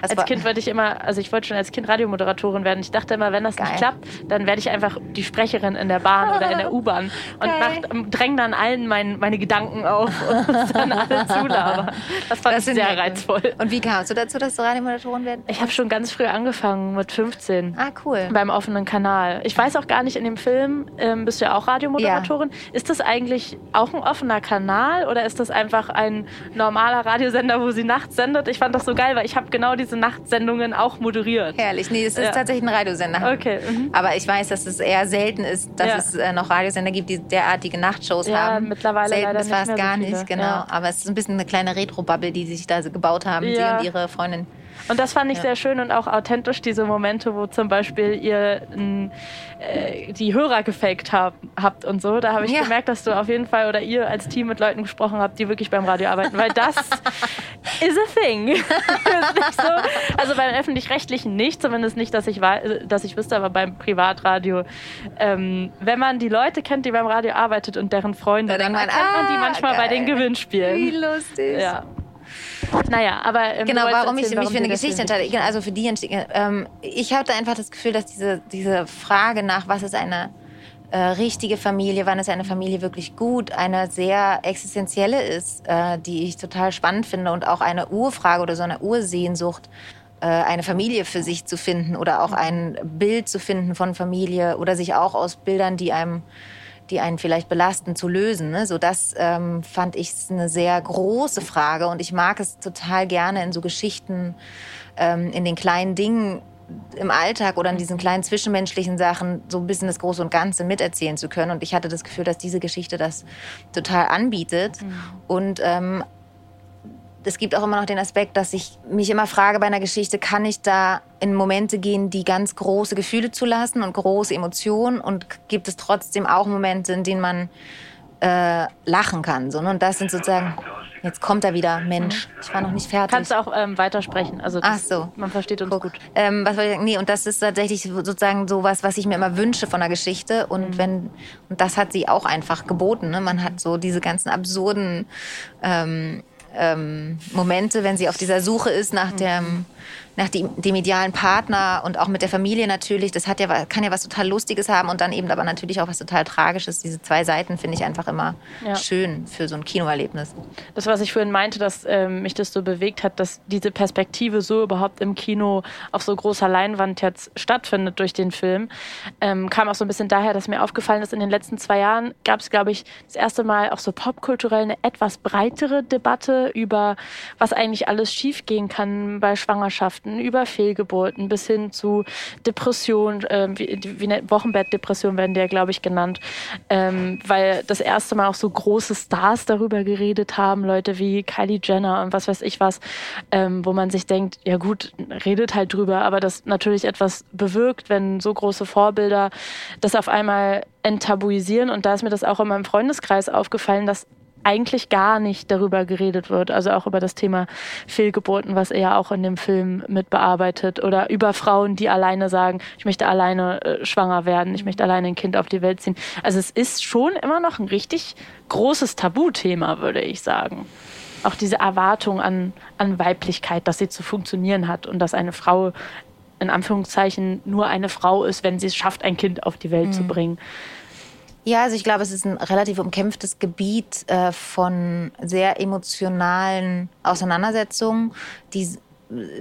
Das Als Kind wollte ich immer, also ich wollte schon als Kind Radiomoderatorin werden. Ich dachte immer, wenn das Geil. nicht klappt, dann werde ich einfach die Sprecherin in der Bahn oder in der (laughs) U-Bahn und mach, dräng dann allen mein, meine Gedanken auf und (laughs) dann alle zulabern. Das fand ich sind sehr reizvoll. Und wie kamst du dazu, dass du Radiomoderatorin werden? Ich habe schon ganz früh angefangen, mit 15. Ah, cool. Beim offenen Kanal. Ich weiß auch gar nicht, in dem Film ähm, bist du ja auch Radiomoderatorin. Ist das eigentlich auch ein offener Kanal oder ist das einfach ein normaler Radiosender, wo sie nachts sendet? Ich fand das so geil, weil ich habe genau diese Nachtsendungen auch moderiert. Herrlich. Nee, es ist Ja. tatsächlich ein Radiosender. Okay. Mhm. Aber ich weiß, dass es eher selten ist, dass Ja. es äh, noch Radiosender gibt, die derartige Nachtshows Ja, haben. mittlerweile selten leider ist fast so gar viele. nicht, genau. Aber es ist ein bisschen eine kleine Retro-Bubble, die sich da so gebaut haben, sie und ihre Freundin. Und das fand ich Ja. sehr schön und auch authentisch, diese Momente, wo zum Beispiel ihr n, äh, die Hörer gefaked hab, habt und so. Da habe ich Ja. gemerkt, dass du auf jeden Fall oder ihr als Team mit Leuten gesprochen habt, die wirklich beim Radio arbeiten, weil das (laughs) is a thing. (laughs) so, also beim öffentlich-rechtlichen nicht, zumindest nicht, dass ich, dass ich wüsste, aber beim Privatradio. Ähm, wenn man die Leute kennt, die beim Radio arbeitet und deren Freunde, Da dann denkt man, erkennt man die ah, manchmal bei den geil. Gewinnspielen. Wie lustig. Ja. Naja, aber ähm, Genau, warum ich erzählen, mich für eine Geschichte entscheide. Genau, Also für die entstehe. Ähm, ich hatte einfach das Gefühl, dass diese, diese Frage nach, was ist eine äh, richtige Familie, wann ist eine Familie wirklich gut, eine sehr existenzielle ist, äh, die ich total spannend finde und auch eine Urfrage oder so eine Ursehnsucht, äh, eine Familie für sich zu finden oder auch ein Bild zu finden von Familie oder sich auch aus Bildern, die einem die einen vielleicht belasten, zu lösen. Ne? So das ähm, fand ich eine sehr große Frage und ich mag es total gerne in so Geschichten, ähm, in den kleinen Dingen im Alltag oder in diesen kleinen zwischenmenschlichen Sachen so ein bisschen das Große und Ganze miterzählen zu können. Und ich hatte das Gefühl, dass diese Geschichte das total anbietet. Mhm. Und ähm, es gibt auch immer noch den Aspekt, dass ich mich immer frage bei einer Geschichte, kann ich da in Momente gehen, die ganz große Gefühle zulassen und große Emotionen und gibt es trotzdem auch Momente, in denen man äh, lachen kann. So, ne? Und das sind sozusagen, jetzt kommt er wieder, Mensch, ich war noch nicht fertig. Kannst du auch ähm, weitersprechen. Also das, Ach so. Man versteht uns Guck. gut. Ähm, was ich, nee, und das ist tatsächlich sozusagen so was, was ich mir immer wünsche von der Geschichte. Und mhm. wenn, und das hat sie auch einfach geboten. Ne? Man hat so diese ganzen absurden ähm, ähm, Momente, wenn sie auf dieser Suche ist nach dem nach dem, dem idealen Partner und auch mit der Familie natürlich. Das hat ja, kann ja was total Lustiges haben und dann eben aber natürlich auch was total Tragisches. Diese zwei Seiten finde ich einfach immer ja. schön für so ein Kinoerlebnis. Das, was ich vorhin meinte, dass ähm, mich das so bewegt hat, dass diese Perspektive so überhaupt im Kino auf so großer Leinwand jetzt stattfindet durch den Film, ähm, kam auch so ein bisschen daher, dass mir aufgefallen ist, in den letzten zwei Jahren gab es, glaube ich, das erste Mal auch so popkulturell eine etwas breitere Debatte über, was eigentlich alles schiefgehen kann bei Schwangerschaft Schwangerschaften, über Fehlgeburten bis hin zu Depressionen, äh, wie, wie Wochenbettdepression werden die ja, glaube ich, genannt, ähm, weil das erste Mal auch so große Stars darüber geredet haben, Leute wie Kylie Jenner und was weiß ich was, ähm, wo man sich denkt, ja gut, redet halt drüber, aber das natürlich etwas bewirkt, wenn so große Vorbilder das auf einmal enttabuisieren. Und da ist mir das auch in meinem Freundeskreis aufgefallen, dass eigentlich gar nicht darüber geredet wird. Also auch über das Thema Fehlgeburten, was er ja auch in dem Film mit bearbeitet. Oder über Frauen, die alleine sagen, ich möchte alleine äh, schwanger werden, ich möchte alleine ein Kind auf die Welt ziehen. Also es ist schon immer noch ein richtig großes Tabuthema, würde ich sagen. Auch diese Erwartung an, an Weiblichkeit, dass sie zu funktionieren hat und dass eine Frau in Anführungszeichen nur eine Frau ist, wenn sie es schafft, ein Kind auf die Welt mhm. zu bringen. Ja, also ich glaube, es ist ein relativ umkämpftes Gebiet äh, von sehr emotionalen Auseinandersetzungen, die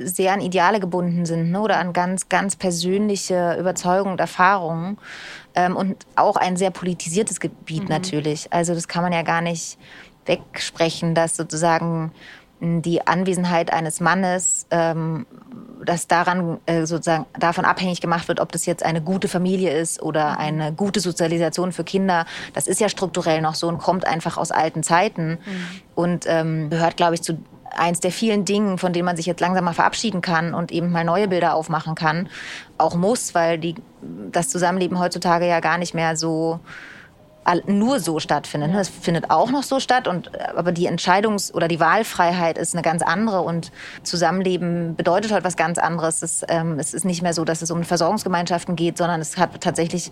sehr an Ideale gebunden sind ne? oder an ganz, ganz persönliche Überzeugungen und Erfahrungen. Ähm, und auch ein sehr politisiertes Gebiet mhm. natürlich. Also das kann man ja gar nicht wegsprechen, dass sozusagen die Anwesenheit eines Mannes, ähm, dass daran äh, sozusagen davon abhängig gemacht wird, ob das jetzt eine gute Familie ist oder eine gute Sozialisation für Kinder. Das ist ja strukturell noch so und kommt einfach aus alten Zeiten mhm. und ähm, gehört, glaube ich, zu eins der vielen Dingen, von denen man sich jetzt langsam mal verabschieden kann und eben mal neue Bilder aufmachen kann, auch muss, weil die, das Zusammenleben heutzutage ja gar nicht mehr so nur so stattfindet. Ne? Es findet auch noch so statt, und, aber die Entscheidungs- oder die Wahlfreiheit ist eine ganz andere und Zusammenleben bedeutet heute was ganz anderes. Es, ähm, es ist nicht mehr so, dass es um Versorgungsgemeinschaften geht, sondern es hat tatsächlich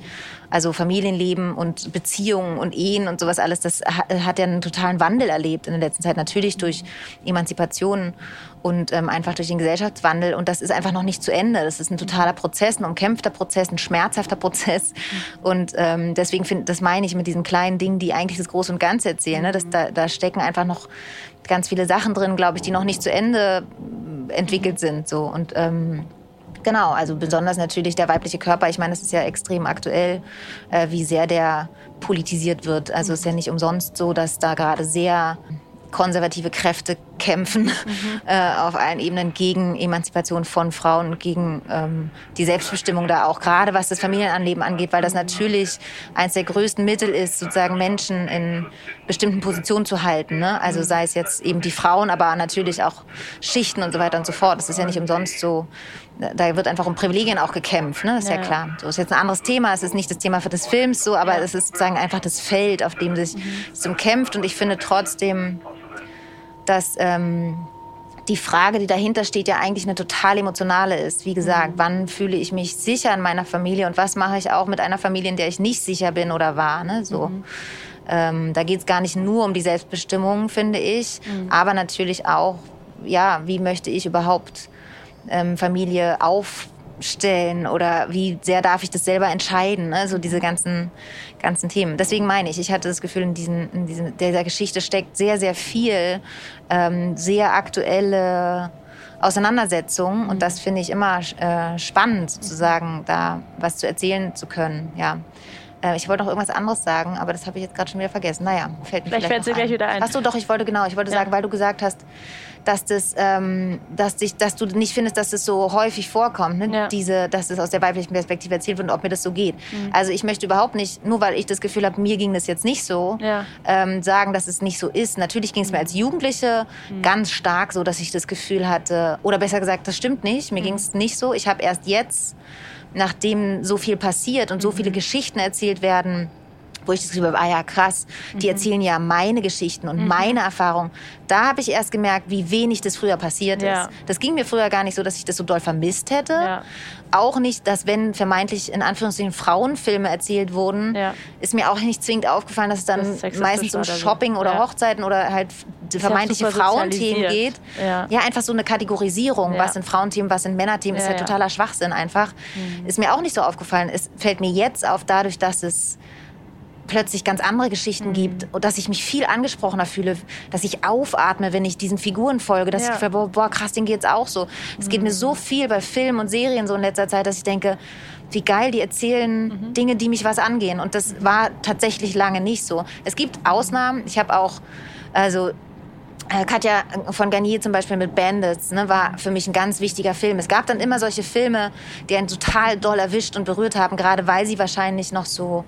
also Familienleben und Beziehungen und Ehen und sowas alles. Das hat ja einen totalen Wandel erlebt in der letzten Zeit. Natürlich durch Emanzipation und ähm, einfach durch den Gesellschaftswandel. Und das ist einfach noch nicht zu Ende. Das ist ein totaler Prozess, ein umkämpfter Prozess, ein schmerzhafter Prozess. Und ähm, deswegen finde, das meine ich mit diesen kleinen Dingen, die eigentlich das Große und Ganze erzählen. Ne? Das, da, da stecken einfach noch ganz viele Sachen drin, glaube ich, die noch nicht zu Ende entwickelt sind. So und ähm, Genau, also besonders natürlich der weibliche Körper. Ich meine, es ist ja extrem aktuell, äh, wie sehr der politisiert wird. Also es ist ja nicht umsonst so, dass da gerade sehr konservative Kräfte kämpfen mhm. äh, auf allen Ebenen gegen Emanzipation von Frauen, gegen ähm, die Selbstbestimmung da auch, gerade was das Familienanleben angeht, weil das natürlich eines der größten Mittel ist, sozusagen Menschen in bestimmten Positionen zu halten. Ne? Also sei es jetzt eben die Frauen, aber natürlich auch Schichten und so weiter und so fort. Das ist ja nicht umsonst so. Da wird einfach um Privilegien auch gekämpft, ne? Das ist ja, ja klar. So ist jetzt ein anderes Thema. Es ist nicht das Thema für des Films so, aber es ist sozusagen einfach das Feld, auf dem sich es umkämpft. Und ich finde trotzdem, dass ähm, die Frage, die dahinter steht, ja eigentlich eine total emotionale ist. Wie gesagt, mhm. wann fühle ich mich sicher in meiner Familie und was mache ich auch mit einer Familie, in der ich nicht sicher bin oder war. Ne? So. Mhm. Ähm, da geht es gar nicht nur um die Selbstbestimmung, finde ich, mhm. aber natürlich auch, ja, wie möchte ich überhaupt ähm, Familie auf stellen oder wie sehr darf ich das selber entscheiden, ne? so diese ganzen, ganzen Themen. Deswegen meine ich, ich hatte das Gefühl, in, diesen, in diesen, dieser Geschichte steckt sehr, sehr viel ähm, sehr aktuelle Auseinandersetzung und das finde ich immer äh, spannend, sozusagen da was zu erzählen zu können, ja. Äh, ich wollte noch irgendwas anderes sagen, aber das habe ich jetzt gerade schon wieder vergessen. Naja, fällt mir Vielleicht vielleicht, fällt sie gleich wieder ein. Achso, doch, ich wollte genau, ich wollte Ja. sagen, weil du gesagt hast, dass das, ähm, dass dich, dass du nicht findest, dass das so häufig vorkommt, ne? Ja. diese, dass es aus der weiblichen Perspektive erzählt wird und ob mir das so geht. Mhm. Also ich möchte überhaupt nicht, nur weil ich das Gefühl habe, mir ging das jetzt nicht so, Ja. ähm, sagen, dass es nicht so ist. Natürlich ging es mir als Jugendliche ganz stark so, dass ich das Gefühl hatte, oder besser gesagt, das stimmt nicht, mir ging es nicht so. Ich habe erst jetzt, nachdem so viel passiert und so viele Geschichten erzählt werden, wo ich das Gefühl habe, ah ja, krass, die erzählen ja meine Geschichten und meine Erfahrungen. Da habe ich erst gemerkt, wie wenig das früher passiert Ja. ist. Das ging mir früher gar nicht so, dass ich das so doll vermisst hätte. Ja. Auch nicht, dass wenn vermeintlich in Anführungszeichen Frauenfilme erzählt wurden, Ja. ist mir auch nicht zwingend aufgefallen, dass es dann Das meistens um. Shopping oder. Hochzeiten oder halt vermeintliche Frauenthemen geht. Ja. einfach so eine Kategorisierung, was sind Frauenthemen, was sind Männerthemen, ist Ja, totaler Schwachsinn einfach. Ist mir auch nicht so aufgefallen. Es fällt mir jetzt auf, dadurch, dass es plötzlich ganz andere Geschichten Mhm. gibt und dass ich mich viel angesprochener fühle, dass ich aufatme, wenn ich diesen Figuren folge, dass Ja. Mhm. ich fühle, boah, boah, krass, denen geht's auch so. Es geht mir so viel bei Filmen und Serien so in letzter Zeit, dass ich denke, wie geil, die erzählen Mhm. Dinge, die mich was angehen. Und das war tatsächlich lange nicht so. Es gibt Ausnahmen. Ich habe auch, also äh, Katja von Garnier zum Beispiel mit Bandits ne, war für mich ein ganz wichtiger Film. Es gab dann immer solche Filme, die einen total doll erwischt und berührt haben, gerade weil sie wahrscheinlich noch so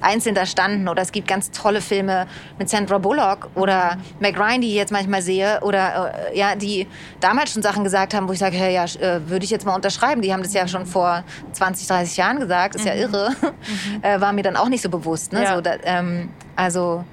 einzeln da standen. Oder es gibt ganz tolle Filme mit Sandra Bullock oder Meg Ryan, die ich jetzt manchmal sehe, oder äh, ja, die damals schon Sachen gesagt haben, wo ich sage, hey, ja, äh, würde ich jetzt mal unterschreiben. Die haben das ja schon vor 20, 30 Jahren gesagt, ist ja irre. (laughs) äh, war mir dann auch nicht so bewusst. Ne? Ja. So, da, ähm, also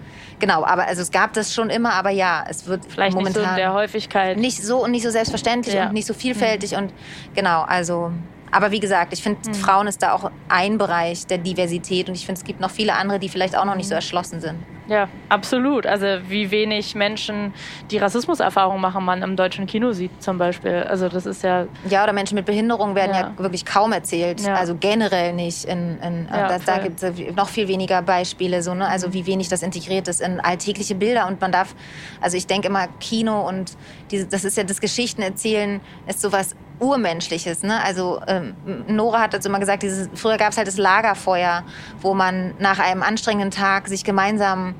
Genau, aber also es gab das schon immer, aber ja, es wird Vielleicht nicht momentan so in der Häufigkeit. nicht so und nicht so selbstverständlich Ja. und nicht so vielfältig und genau, also aber wie gesagt, ich finde, Mhm. Frauen ist da auch ein Bereich der Diversität und ich finde, es gibt noch viele andere, die vielleicht auch noch nicht so erschlossen sind. Ja, absolut. Also wie wenig Menschen die Rassismuserfahrung machen man im deutschen Kino sieht zum Beispiel. Also das ist ja Ja, oder Menschen mit Behinderung werden ja, Ja. wirklich kaum erzählt. Ja. Also generell nicht. In, in, Ja, das, da gibt es noch viel weniger Beispiele, so, ne? also wie wenig das integriert ist in alltägliche Bilder. Und man darf, also ich denke immer, Kino und diese, das ist ja das Geschichtenerzählen, ist sowas Urmenschliches. Ne? Also ähm, Nora hat dazu immer gesagt, dieses, früher gab es halt das Lagerfeuer, wo man nach einem anstrengenden Tag sich gemeinsam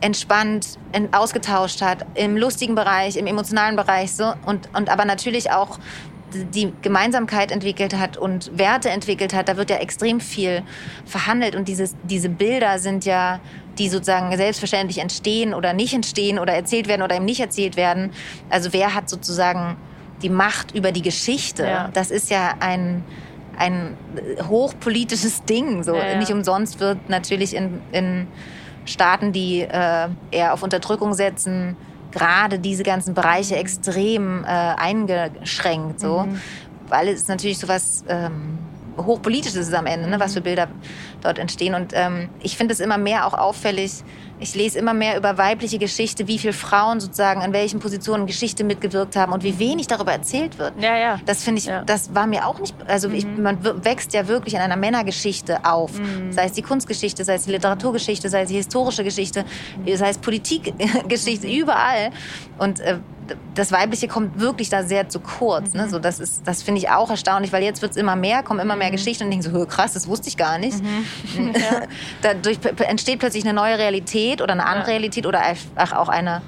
entspannt en- ausgetauscht hat, im lustigen Bereich, im emotionalen Bereich so und, und aber natürlich auch die Gemeinsamkeit entwickelt hat und Werte entwickelt hat, da wird ja extrem viel verhandelt und dieses, diese Bilder sind ja, die sozusagen selbstverständlich entstehen oder nicht entstehen oder erzählt werden oder eben nicht erzählt werden. Also wer hat sozusagen die Macht über die Geschichte? Ja. Das ist ja ein, ein hochpolitisches Ding. So. Ja, ja. Nicht umsonst wird natürlich in, in Staaten, die äh, eher auf Unterdrückung setzen, gerade diese ganzen Bereiche extrem äh, eingeschränkt. So. Mhm. Weil es natürlich so was ähm, hochpolitisches ist am Ende, ne, was für Bilder dort entstehen. Und ähm, ich finde es immer mehr auch auffällig. Ich lese immer mehr über weibliche Geschichte, wie viele Frauen sozusagen in welchen Positionen Geschichte mitgewirkt haben und wie wenig darüber erzählt wird. ja ja. Das finde ich, Ja. das war mir auch nicht, also ich, man wächst ja wirklich in einer Männergeschichte auf. Sei es die Kunstgeschichte, sei es die Literaturgeschichte, sei es die historische Geschichte, sei es Politikgeschichte, überall. Und äh, das Weibliche kommt wirklich da sehr zu kurz. Ne? So, das ist, das finde ich auch erstaunlich, weil jetzt wird es immer mehr, kommen immer mehr Geschichten und ich denke so, "Hö, krass, das wusste ich gar nicht. Dadurch (laughs) p- p- entsteht plötzlich eine neue Realität oder eine andere Ja. Realität oder einfach auch eine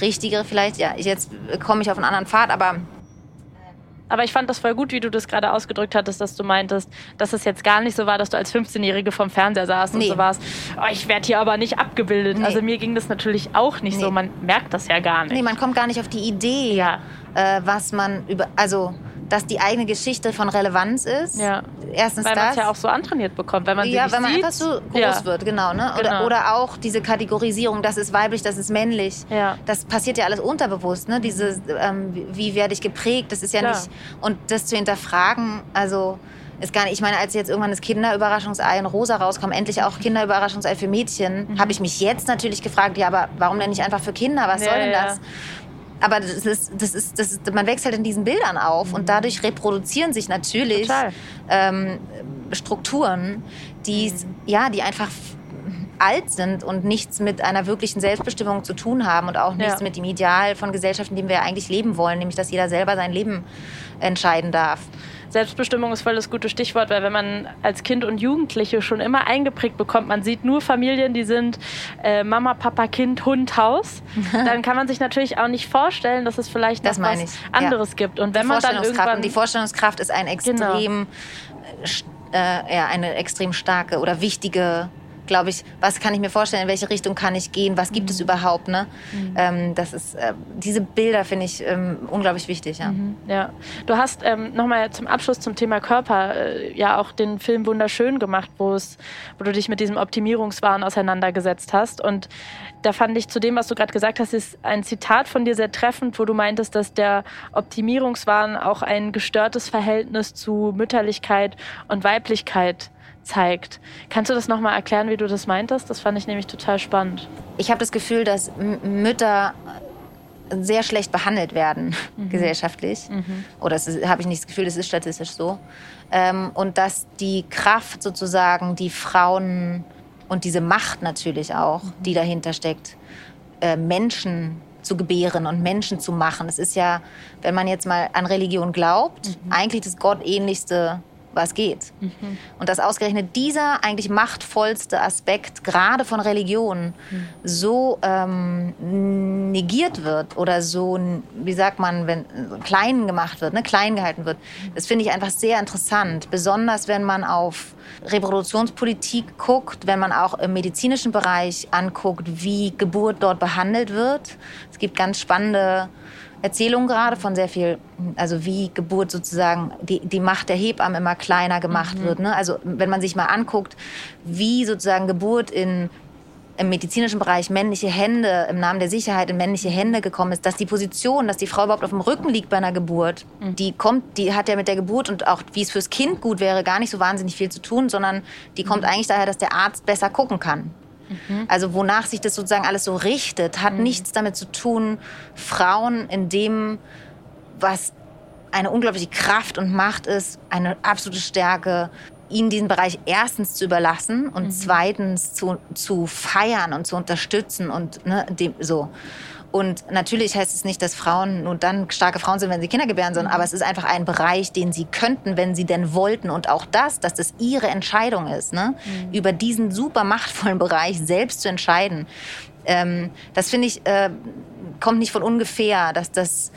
richtigere vielleicht. Ja, jetzt komme ich auf einen anderen Pfad, aber Aber ich fand das voll gut, wie du das gerade ausgedrückt hattest, dass du meintest, dass es jetzt gar nicht so war, dass du als 15-Jährige vom Fernseher saßt und Nee. so warst, oh, ich werde hier aber nicht abgebildet. Nee. Also mir ging das natürlich auch nicht so. Nee. Man merkt das ja gar nicht. Nee, man kommt gar nicht auf die Idee, Ja. äh, was man über, also, dass die eigene Geschichte von Relevanz ist. Ja. Erstens Weil man es ja auch so antrainiert bekommt, wenn man ja, wenn man sieht. einfach so groß ja. wird, genau, ne? Oder, Genau. oder auch diese Kategorisierung, das ist weiblich, das ist männlich. Ja. Das passiert ja alles unterbewusst, ne? Diese, ähm, wie, werde ich geprägt? Das ist ja Klar. nicht. Und das zu hinterfragen, also ist gar nicht. Ich meine, als jetzt irgendwann das Kinderüberraschungsei in Rosa rauskam, endlich auch Kinderüberraschungsei für Mädchen, Mhm. habe ich mich jetzt natürlich gefragt, ja, aber warum denn nicht einfach für Kinder? Was Ja, soll denn ja. das? Aber das ist, das ist, das ist, man wächst halt in diesen Bildern auf und dadurch reproduzieren sich natürlich ähm, Strukturen, die, mhm. ja, die einfach alt sind und nichts mit einer wirklichen Selbstbestimmung zu tun haben und auch nichts ja. mit dem Ideal von Gesellschaft, in dem wir eigentlich leben wollen, nämlich dass jeder selber sein Leben entscheiden darf. Selbstbestimmung ist voll das gute Stichwort, weil wenn man als Kind und Jugendliche schon immer eingeprägt bekommt, man sieht nur Familien, die sind äh, Mama, Papa, Kind, Hund, Haus, (laughs) dann kann man sich natürlich auch nicht vorstellen, dass es vielleicht das noch was anderes ja. gibt. Und wenn man dann irgendwann und die Vorstellungskraft ist ein genau. extrem genau. äh, ja, eine extrem starke oder wichtige glaube ich, was kann ich mir vorstellen, in welche Richtung kann ich gehen, was gibt mhm. es überhaupt. Ne? Mhm. Ähm, das ist, äh, diese Bilder finde ich ähm, unglaublich wichtig. Ja. Mhm. ja. Du hast ähm, nochmal zum Abschluss zum Thema Körper äh, ja auch den Film Wunderschön gemacht, wo, du dich mit diesem Optimierungswahn auseinandergesetzt hast. Und da fand ich zu dem, was du gerade gesagt hast, ist ein Zitat von dir sehr treffend, wo du meintest, dass der Optimierungswahn auch ein gestörtes Verhältnis zu Mütterlichkeit und Weiblichkeit zeigt. Kannst du das nochmal erklären, wie du das meintest? Das fand ich nämlich total spannend. Ich habe das Gefühl, dass Mütter sehr schlecht behandelt werden mhm. (laughs) gesellschaftlich. Mhm. Oder habe ich nicht das Gefühl, das ist statistisch so. Ähm, und dass die Kraft sozusagen, die Frauen und diese Macht natürlich auch, mhm. die dahinter steckt, äh, Menschen zu gebären und Menschen zu machen. Es ist ja, wenn man jetzt mal an Religion glaubt, mhm. eigentlich das gottähnlichste was geht. Mhm. Und dass ausgerechnet dieser eigentlich machtvollste Aspekt gerade von Religion mhm. so ähm, negiert wird oder so, wie sagt man, wenn klein gemacht wird, ne, klein gehalten wird, das finde ich einfach sehr interessant. Besonders wenn man auf Reproduktionspolitik guckt, wenn man auch im medizinischen Bereich anguckt, wie Geburt dort behandelt wird. Es gibt ganz spannende Erzählung gerade von sehr viel, also wie Geburt sozusagen, die, die Macht der Hebamme immer kleiner gemacht mhm. wird. Ne? Also wenn man sich mal anguckt, wie sozusagen Geburt in im medizinischen Bereich männliche Hände, im Namen der Sicherheit in männliche Hände gekommen ist, dass die Position, dass die Frau überhaupt auf dem Rücken liegt bei einer Geburt, mhm. die kommt, die hat ja mit der Geburt und auch wie es fürs Kind gut wäre, gar nicht so wahnsinnig viel zu tun, sondern die kommt mhm. eigentlich daher, dass der Arzt besser gucken kann. Mhm. Also wonach sich das sozusagen alles so richtet, hat mhm. nichts damit zu tun, Frauen in dem, was eine unglaubliche Kraft und Macht ist, eine absolute Stärke, ihnen diesen Bereich erstens zu überlassen und mhm. zweitens zu, zu feiern und zu unterstützen und ne, dem, so. Und natürlich heißt es nicht, dass Frauen nur dann starke Frauen sind, wenn sie Kinder gebären, sondern mhm. aber es ist einfach ein Bereich, den sie könnten, wenn sie denn wollten. Und auch das, dass das ihre Entscheidung ist, ne? Mhm. über diesen super machtvollen (laughs) Bereich selbst zu entscheiden. Ähm, das finde ich, äh, kommt nicht von ungefähr, dass das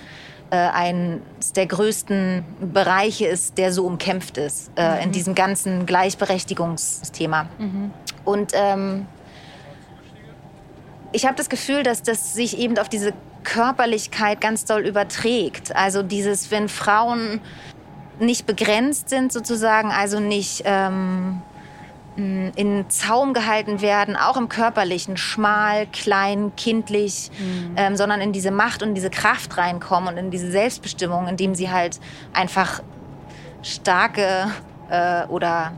äh, eines der größten Bereiche ist, der so umkämpft ist äh, mhm. in diesem ganzen Gleichberechtigungsthema. Mhm. Und ähm, ich habe das Gefühl, dass das sich eben auf diese Körperlichkeit ganz doll überträgt. Also dieses, wenn Frauen nicht begrenzt sind sozusagen, also nicht ähm, in Zaum gehalten werden, auch im körperlichen, schmal, klein, kindlich, mhm. ähm, sondern in diese Macht und diese Kraft reinkommen und in diese Selbstbestimmung, indem sie halt einfach starke äh, oder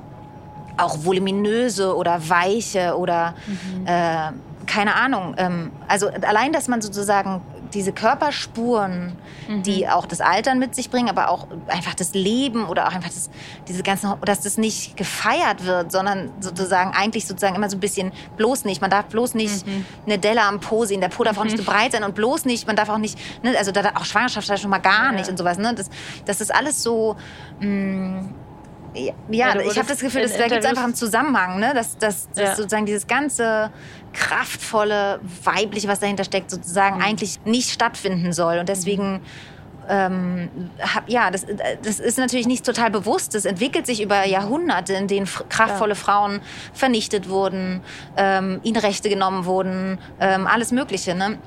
auch voluminöse oder weiche oder mhm. äh, keine Ahnung. Ähm, also allein, dass man sozusagen diese Körperspuren, mhm. die auch das Altern mit sich bringen, aber auch einfach das Leben oder auch einfach das, diese ganzen, dass das nicht gefeiert wird, sondern sozusagen eigentlich sozusagen immer so ein bisschen bloß nicht. Man darf bloß nicht mhm. eine Delle am Po sehen, der Po darf auch nicht zu breit sein und bloß nicht, man darf auch nicht, ne, also da auch Schwangerschaft schon mal gar nicht und sowas. Ne? Das, das ist alles so. Mh, mm, ja, ich habe das Gefühl, dass, da gibt es einfach einen Zusammenhang, ne? dass, dass, dass ja. sozusagen dieses ganze kraftvolle, weibliche, was dahinter steckt, sozusagen mhm. eigentlich nicht stattfinden soll. Und deswegen ähm, hab, ja, das, das ist natürlich nicht total bewusst. Das entwickelt sich über Jahrhunderte, in denen kraftvolle ja. Frauen vernichtet wurden, ähm, ihnen Rechte genommen wurden, ähm, alles Mögliche. Ne?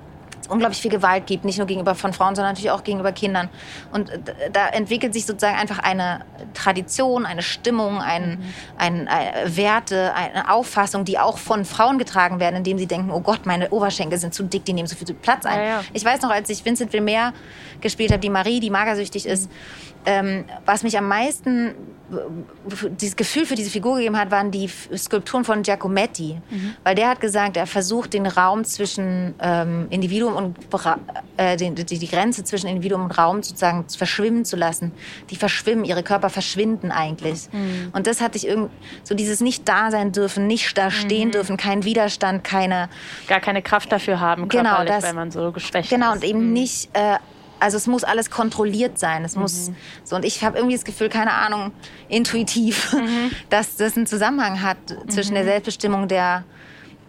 Unglaublich viel Gewalt gibt, nicht nur gegenüber von Frauen, sondern natürlich auch gegenüber Kindern. Und da entwickelt sich sozusagen einfach eine Tradition, eine Stimmung, ein, mhm. ein, ein, äh, Werte, eine Auffassung, die auch von Frauen getragen werden, indem sie denken, oh Gott, meine Oberschenkel sind zu dick, die nehmen so viel Platz ein. Ja, ja. Ich weiß noch, als ich Vincent Wilmer gespielt habe, die Marie, die magersüchtig ist, ähm, was mich am meisten dieses Gefühl für diese Figur gegeben hat, waren die Skulpturen von Giacometti. Mhm. Weil der hat gesagt, er versucht den Raum zwischen ähm, Individuum und äh, die, die, Grenze zwischen Individuum und Raum sozusagen verschwimmen zu lassen. Die verschwimmen, ihre Körper verschwinden eigentlich. Mhm. Und das hatte ich irgendwie, so dieses nicht da sein dürfen, nicht da stehen mhm. dürfen, kein Widerstand, keine... Gar keine Kraft dafür haben, genau, das, weil man so geschwächt genau, ist. Genau, und eben mhm. nicht... Äh, also es muss alles kontrolliert sein. Es muss mhm. so und ich habe irgendwie das Gefühl, keine Ahnung, intuitiv, mhm. (laughs) dass das einen Zusammenhang hat zwischen der mhm. Selbstbestimmung der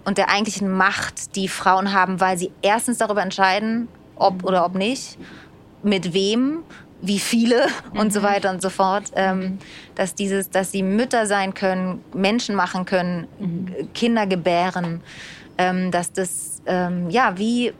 und der eigentlichen Macht, die Frauen haben, weil sie erstens darüber entscheiden, ob oder ob nicht, mit wem, wie viele und so mhm. weiter und so fort, ähm, dass dieses, dass sie Mütter sein können, Menschen machen können, mhm. Kinder gebären, ähm, dass das ähm, ja wie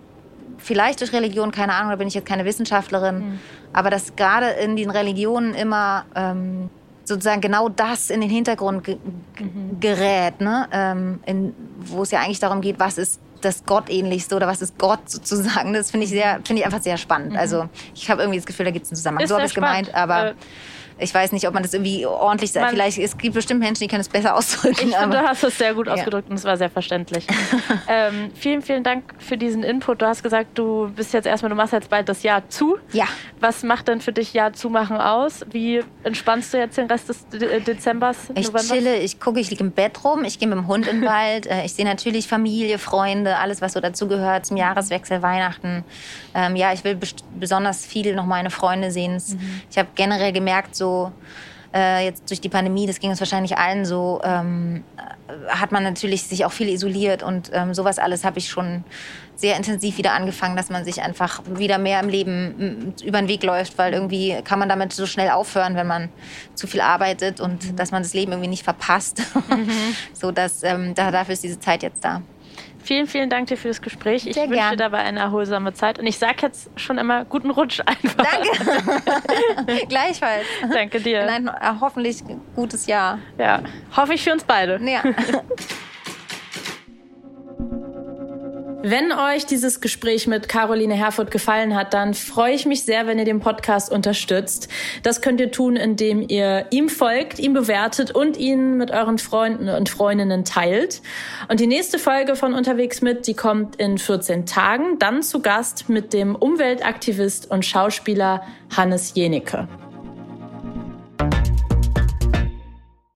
vielleicht durch Religion, keine Ahnung, da bin ich jetzt keine Wissenschaftlerin, mhm. aber dass gerade in den Religionen immer ähm, sozusagen genau das in den Hintergrund ge mhm. gerät, ne? Ähm, in, wo es ja eigentlich darum geht, was ist das Gottähnlichste oder was ist Gott sozusagen. Das finde ich sehr, finde ich einfach sehr spannend. Mhm. Also ich habe irgendwie das Gefühl, da gibt es einen Zusammenhang. Ist so habe ich es gemeint, aber. Äh ich weiß nicht, ob man das irgendwie ordentlich sagt. Vielleicht, es gibt bestimmt Menschen, die können es besser (laughs) ausdrücken. Ich finde, du hast es sehr gut ausgedrückt ja. und es war sehr verständlich. (laughs) ähm, vielen, vielen Dank für diesen Input. Du hast gesagt, du bist jetzt erstmal, du machst jetzt bald das Jahr zu. Ja. Was macht denn für dich Jahr zumachen aus? Wie entspannst du jetzt den Rest des De Dezembers? Ich Novembers? chille, ich gucke, ich liege im Bett rum, ich gehe mit dem Hund in den (laughs) Wald. Äh, ich sehe natürlich Familie, Freunde, alles, was so dazugehört zum Jahreswechsel, Weihnachten. Ähm, ja, ich will besonders viel noch meine Freunde sehen. Mhm. Ich habe generell gemerkt, so äh, jetzt durch die Pandemie, das ging uns wahrscheinlich allen so, ähm, hat man natürlich sich auch viel isoliert und ähm, sowas alles habe ich schon sehr intensiv wieder angefangen, dass man sich einfach wieder mehr im Leben über den Weg läuft, weil irgendwie kann man damit so schnell aufhören, wenn man zu viel arbeitet und mhm. dass man das Leben irgendwie nicht verpasst. (laughs) Mhm. so dass ähm, da, dafür ist diese Zeit jetzt da. Vielen, vielen Dank dir für das Gespräch. Ich Sehr wünsche gern. dir dabei eine erholsame Zeit. Und ich sage jetzt schon immer guten Rutsch einfach. Danke. (laughs) Gleichfalls. Danke dir. In ein äh, hoffentlich gutes Jahr. Ja, hoffe ich für uns beide. Ja. (laughs) Wenn euch dieses Gespräch mit Caroline Herfurth gefallen hat, dann freue ich mich sehr, wenn ihr den Podcast unterstützt. Das könnt ihr tun, indem ihr ihm folgt, ihn bewertet und ihn mit euren Freunden und Freundinnen teilt. Und die nächste Folge von Unterwegs mit, die kommt in 14 Tagen, dann zu Gast mit dem Umweltaktivist und Schauspieler Hannes Jenecke.